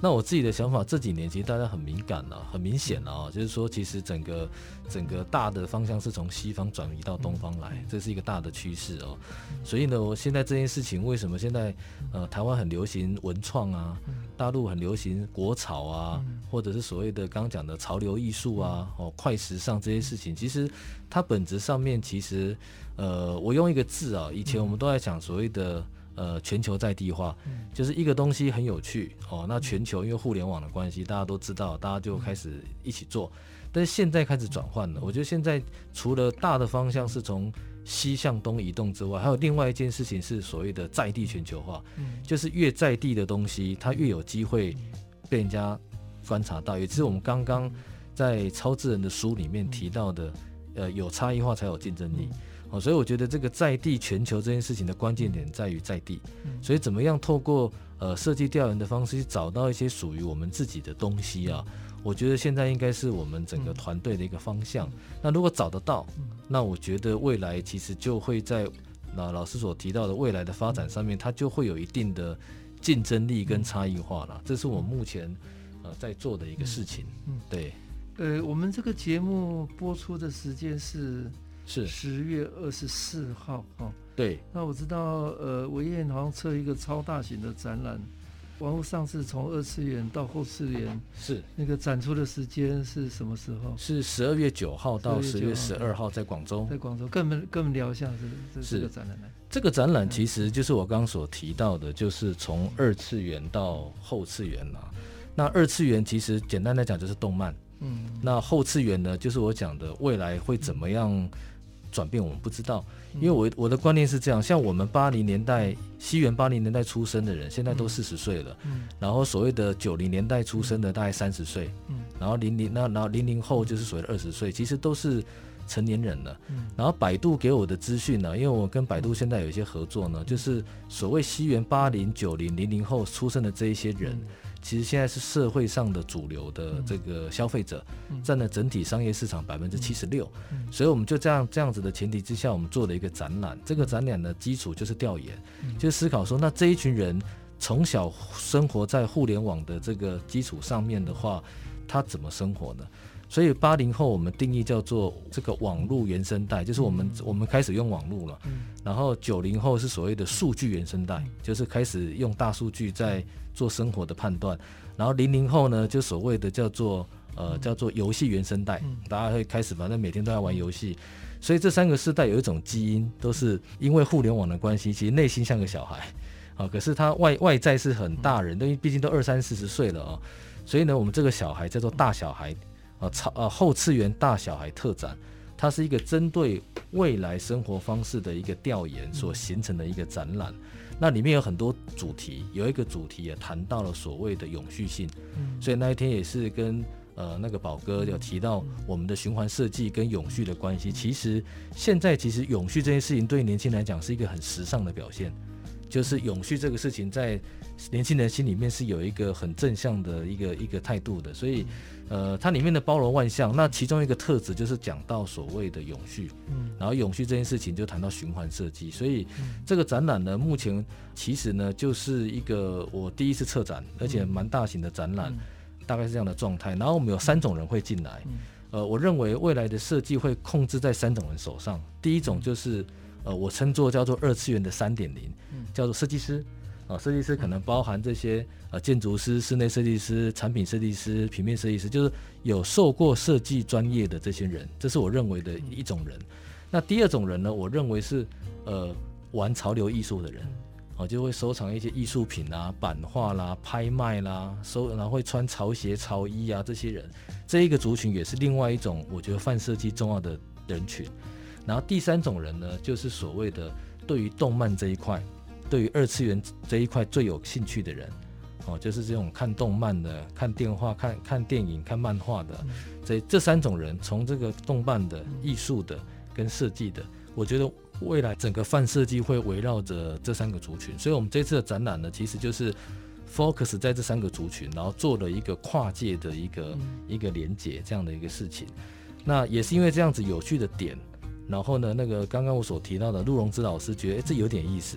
那我自己的想法，这几年其实大家很敏感了、啊，很明显了啊，就是说，其实整个整个大的方向是从西方转移到东方来，这是一个大的趋势哦。所以呢，我现在这件事情，为什么现在呃台湾很流行文创啊，大陆很流行国潮啊，或者是所谓的刚刚讲的潮流艺术啊，哦，快时尚这些事情，其实它本质上面其实呃，我用一个字啊，以前我们都在讲所谓的。呃，全球在地化，就是一个东西很有趣哦。那全球因为互联网的关系，大家都知道，大家就开始一起做。但是现在开始转换了，我觉得现在除了大的方向是从西向东移动之外，还有另外一件事情是所谓的在地全球化，就是越在地的东西，它越有机会被人家观察到。也就是我们刚刚在超智人的书里面提到的，呃，有差异化才有竞争力。哦，所以我觉得这个在地全球这件事情的关键点在于在地，所以怎么样透过呃设计调研的方式去找到一些属于我们自己的东西啊？我觉得现在应该是我们整个团队的一个方向。那如果找得到，那我觉得未来其实就会在那老师所提到的未来的发展上面，它就会有一定的竞争力跟差异化了。这是我目前呃在做的一个事情。嗯，对。呃，我们这个节目播出的时间是。是十月二十四号，哈，对。那我知道，呃，维燕好像测一个超大型的展览，然后上次从二次元到后次元，是那个展出的时间是什么时候？是十二月九号到十月十二号，在广州。在广州，跟我们跟我们聊一下这这个展览来。这个展览其实就是我刚刚所提到的，就是从二次元到后次元了。那二次元其实简单来讲就是动漫，嗯，那后次元呢，就是我讲的未来会怎么样。转变我们不知道，因为我我的观念是这样，像我们八零年代西元八零年代出生的人，现在都四十岁了，嗯，然后所谓的九零年代出生的大概三十岁，嗯，然后零零那然后零零后就是所谓的二十岁，其实都是成年人了，嗯，然后百度给我的资讯呢，因为我跟百度现在有一些合作呢，就是所谓西元八零九零零零后出生的这一些人。其实现在是社会上的主流的这个消费者，占了整体商业市场百分之七十六，所以我们就这样这样子的前提之下，我们做了一个展览。这个展览的基础就是调研，就是思考说，那这一群人从小生活在互联网的这个基础上面的话，他怎么生活呢？所以八零后我们定义叫做这个网络原生代，就是我们我们开始用网络了。然后九零后是所谓的数据原生代，就是开始用大数据在做生活的判断。然后零零后呢，就所谓的叫做呃叫做游戏原生代，大家会开始反正每天都在玩游戏。所以这三个世代有一种基因，都是因为互联网的关系，其实内心像个小孩啊，可是他外外在是很大人，因为毕竟都二三四十岁了啊。所以呢，我们这个小孩叫做大小孩。啊，超啊后次元大小孩特展，它是一个针对未来生活方式的一个调研所形成的一个展览。那里面有很多主题，有一个主题也谈到了所谓的永续性。嗯所以那一天也是跟呃那个宝哥有提到我们的循环设计跟永续的关系。其实现在其实永续这件事情对年轻人来讲是一个很时尚的表现，就是永续这个事情在年轻人心里面是有一个很正向的一个一个态度的，所以。呃，它里面的包罗万象，那其中一个特质就是讲到所谓的永续，嗯，然后永续这件事情就谈到循环设计，所以这个展览呢，目前其实呢就是一个我第一次策展，而且蛮大型的展览，大概是这样的状态。然后我们有三种人会进来，呃，我认为未来的设计会控制在三种人手上，第一种就是呃，我称作叫做二次元的三点零，叫做设计师。啊，设计师可能包含这些呃，建筑师、室内设计师、产品设计师、平面设计师，就是有受过设计专业的这些人，这是我认为的一种人。那第二种人呢，我认为是呃玩潮流艺术的人，啊，就会收藏一些艺术品啊、版画啦、拍卖啦，收然后会穿潮鞋、潮衣啊，这些人，这一个族群也是另外一种我觉得泛设计重要的人群。然后第三种人呢，就是所谓的对于动漫这一块。对于二次元这一块最有兴趣的人，哦，就是这种看动漫的、看电话、看看电影、看漫画的，这这三种人，从这个动漫的、艺术的跟设计的，我觉得未来整个泛设计会围绕着这三个族群。所以，我们这次的展览呢，其实就是 focus 在这三个族群，然后做了一个跨界的一个一个连接这样的一个事情。那也是因为这样子有趣的点，然后呢，那个刚刚我所提到的陆荣之老师觉得，诶，这有点意思。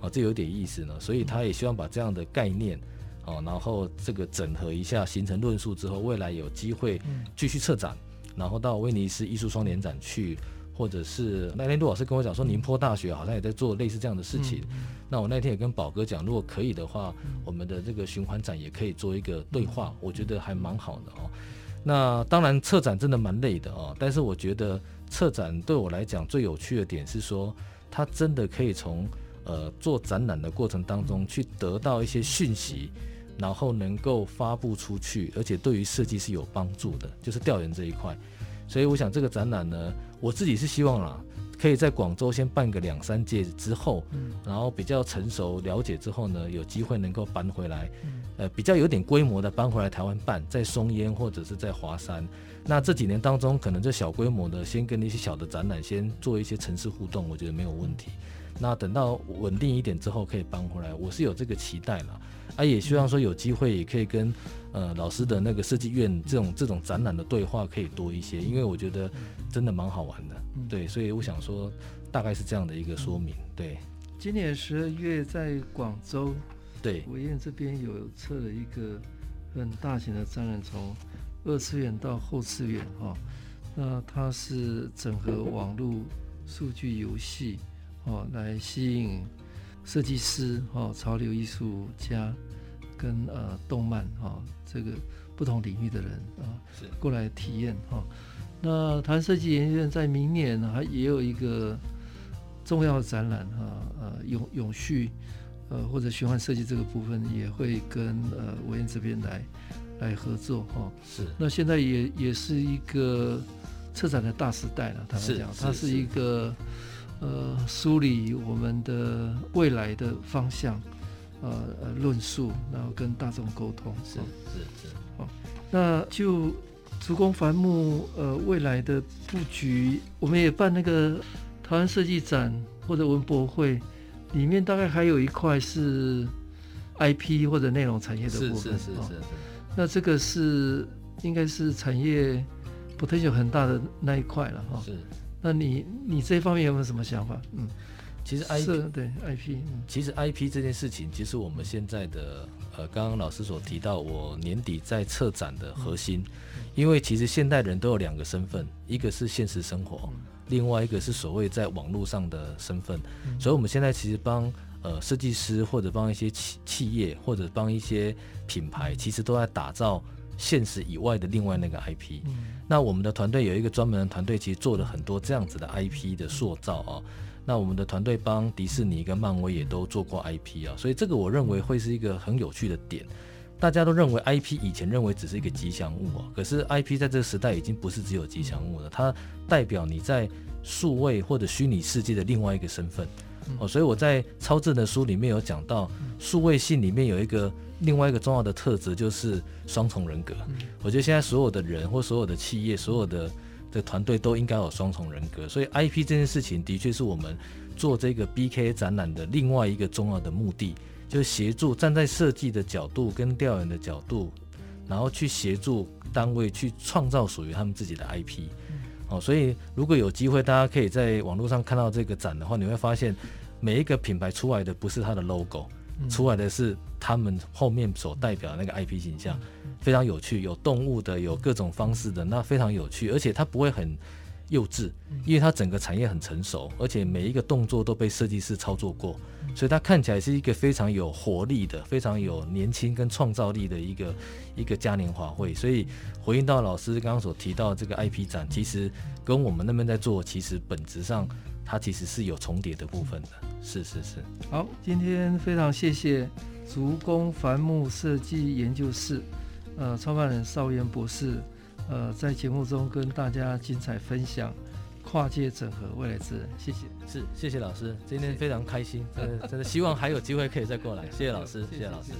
啊，这有点意思呢，所以他也希望把这样的概念，哦，然后这个整合一下，形成论述之后，未来有机会继续策展，然后到威尼斯艺术双年展去。或者是那天陆老师跟我讲说，宁波大学好像也在做类似这样的事情。那我那天也跟宝哥讲，如果可以的话，嗯、我们的这个循环展也可以做一个对话，嗯、我觉得还蛮好的哦。那当然策展真的蛮累的哦，但是我觉得策展对我来讲最有趣的点是说，它真的可以从呃做展览的过程当中去得到一些讯息，然后能够发布出去，而且对于设计是有帮助的，就是调研这一块。所以我想这个展览呢，我自己是希望啦，可以在广州先办个两三届之后，嗯，然后比较成熟了解之后呢，有机会能够搬回来，嗯，呃，比较有点规模的搬回来台湾办，在松烟或者是在华山。那这几年当中，可能这小规模的先跟那些小的展览先做一些城市互动，我觉得没有问题。那等到稳定一点之后，可以搬回来，我是有这个期待了。啊，也希望说有机会也可以跟呃老师的那个设计院这种这种展览的对话可以多一些，因为我觉得真的蛮好玩的。对，所以我想说大概是这样的一个说明。对，今年十二月在广州，对，维燕这边有测了一个很大型的展览，从二次元到后次元哈。那它是整合网络、数据、游戏。哦，来吸引设计师、哦潮流艺术家跟呃动漫哈、哦、这个不同领域的人啊，是过来体验哈、哦。那台湾设计研究院在明年还也有一个重要的展览哈，呃永永续呃或者循环设计这个部分也会跟呃维燕这边来来合作哈。哦、是。那现在也也是一个策展的大时代了，他们讲，它是一个。呃，梳理我们的未来的方向，呃呃，论述，然后跟大众沟通，是是是，好、哦，那就竹工繁木呃未来的布局，我们也办那个台湾设计展或者文博会，里面大概还有一块是 IP 或者内容产业的部分，是是是是，是、哦，那这个是应该是产业 potential 很大的那一块了哈，哦、是。那你你这方面有没有什么想法？嗯，其实 IP 对 IP，嗯，其实 IP 这件事情，其实我们现在的呃，刚刚老师所提到，我年底在策展的核心，嗯、因为其实现代人都有两个身份，一个是现实生活，嗯、另外一个是所谓在网络上的身份，嗯、所以我们现在其实帮呃设计师或者帮一些企企业或者帮一些品牌，其实都在打造。现实以外的另外那个 IP，嗯，那我们的团队有一个专门的团队，其实做了很多这样子的 IP 的塑造啊。那我们的团队帮迪士尼跟漫威也都做过 IP 啊，所以这个我认为会是一个很有趣的点。大家都认为 IP 以前认为只是一个吉祥物啊，可是 IP 在这个时代已经不是只有吉祥物了，它代表你在数位或者虚拟世界的另外一个身份。哦，所以我在超正的书里面有讲到，数位性里面有一个另外一个重要的特质，就是双重人格。我觉得现在所有的人或所有的企业、所有的的团队都应该有双重人格。所以 IP 这件事情的确是我们做这个 BK 展览的另外一个重要的目的，就是协助站在设计的角度跟调研的角度，然后去协助单位去创造属于他们自己的 IP。哦，所以如果有机会，大家可以在网络上看到这个展的话，你会发现。每一个品牌出来的不是它的 logo，嗯、出来的是他们后面所代表的那个 IP 形象，嗯、非常有趣，有动物的，有各种方式的，那非常有趣，而且它不会很幼稚，因为它整个产业很成熟，而且每一个动作都被设计师操作过，所以它看起来是一个非常有活力的、非常有年轻跟创造力的一个一个嘉年华会。所以回应到老师刚刚所提到这个 IP 展，其实跟我们那边在做，其实本质上。它其实是有重叠的部分的，是是是。好，今天非常谢谢竹工繁木设计研究室，呃，创办人邵维燕博士，呃在节目中跟大家精彩分享跨界整合未来之人谢谢。是谢谢老师今天非常开心真的真的希望还有机会可以再过来谢谢老师谢谢老师。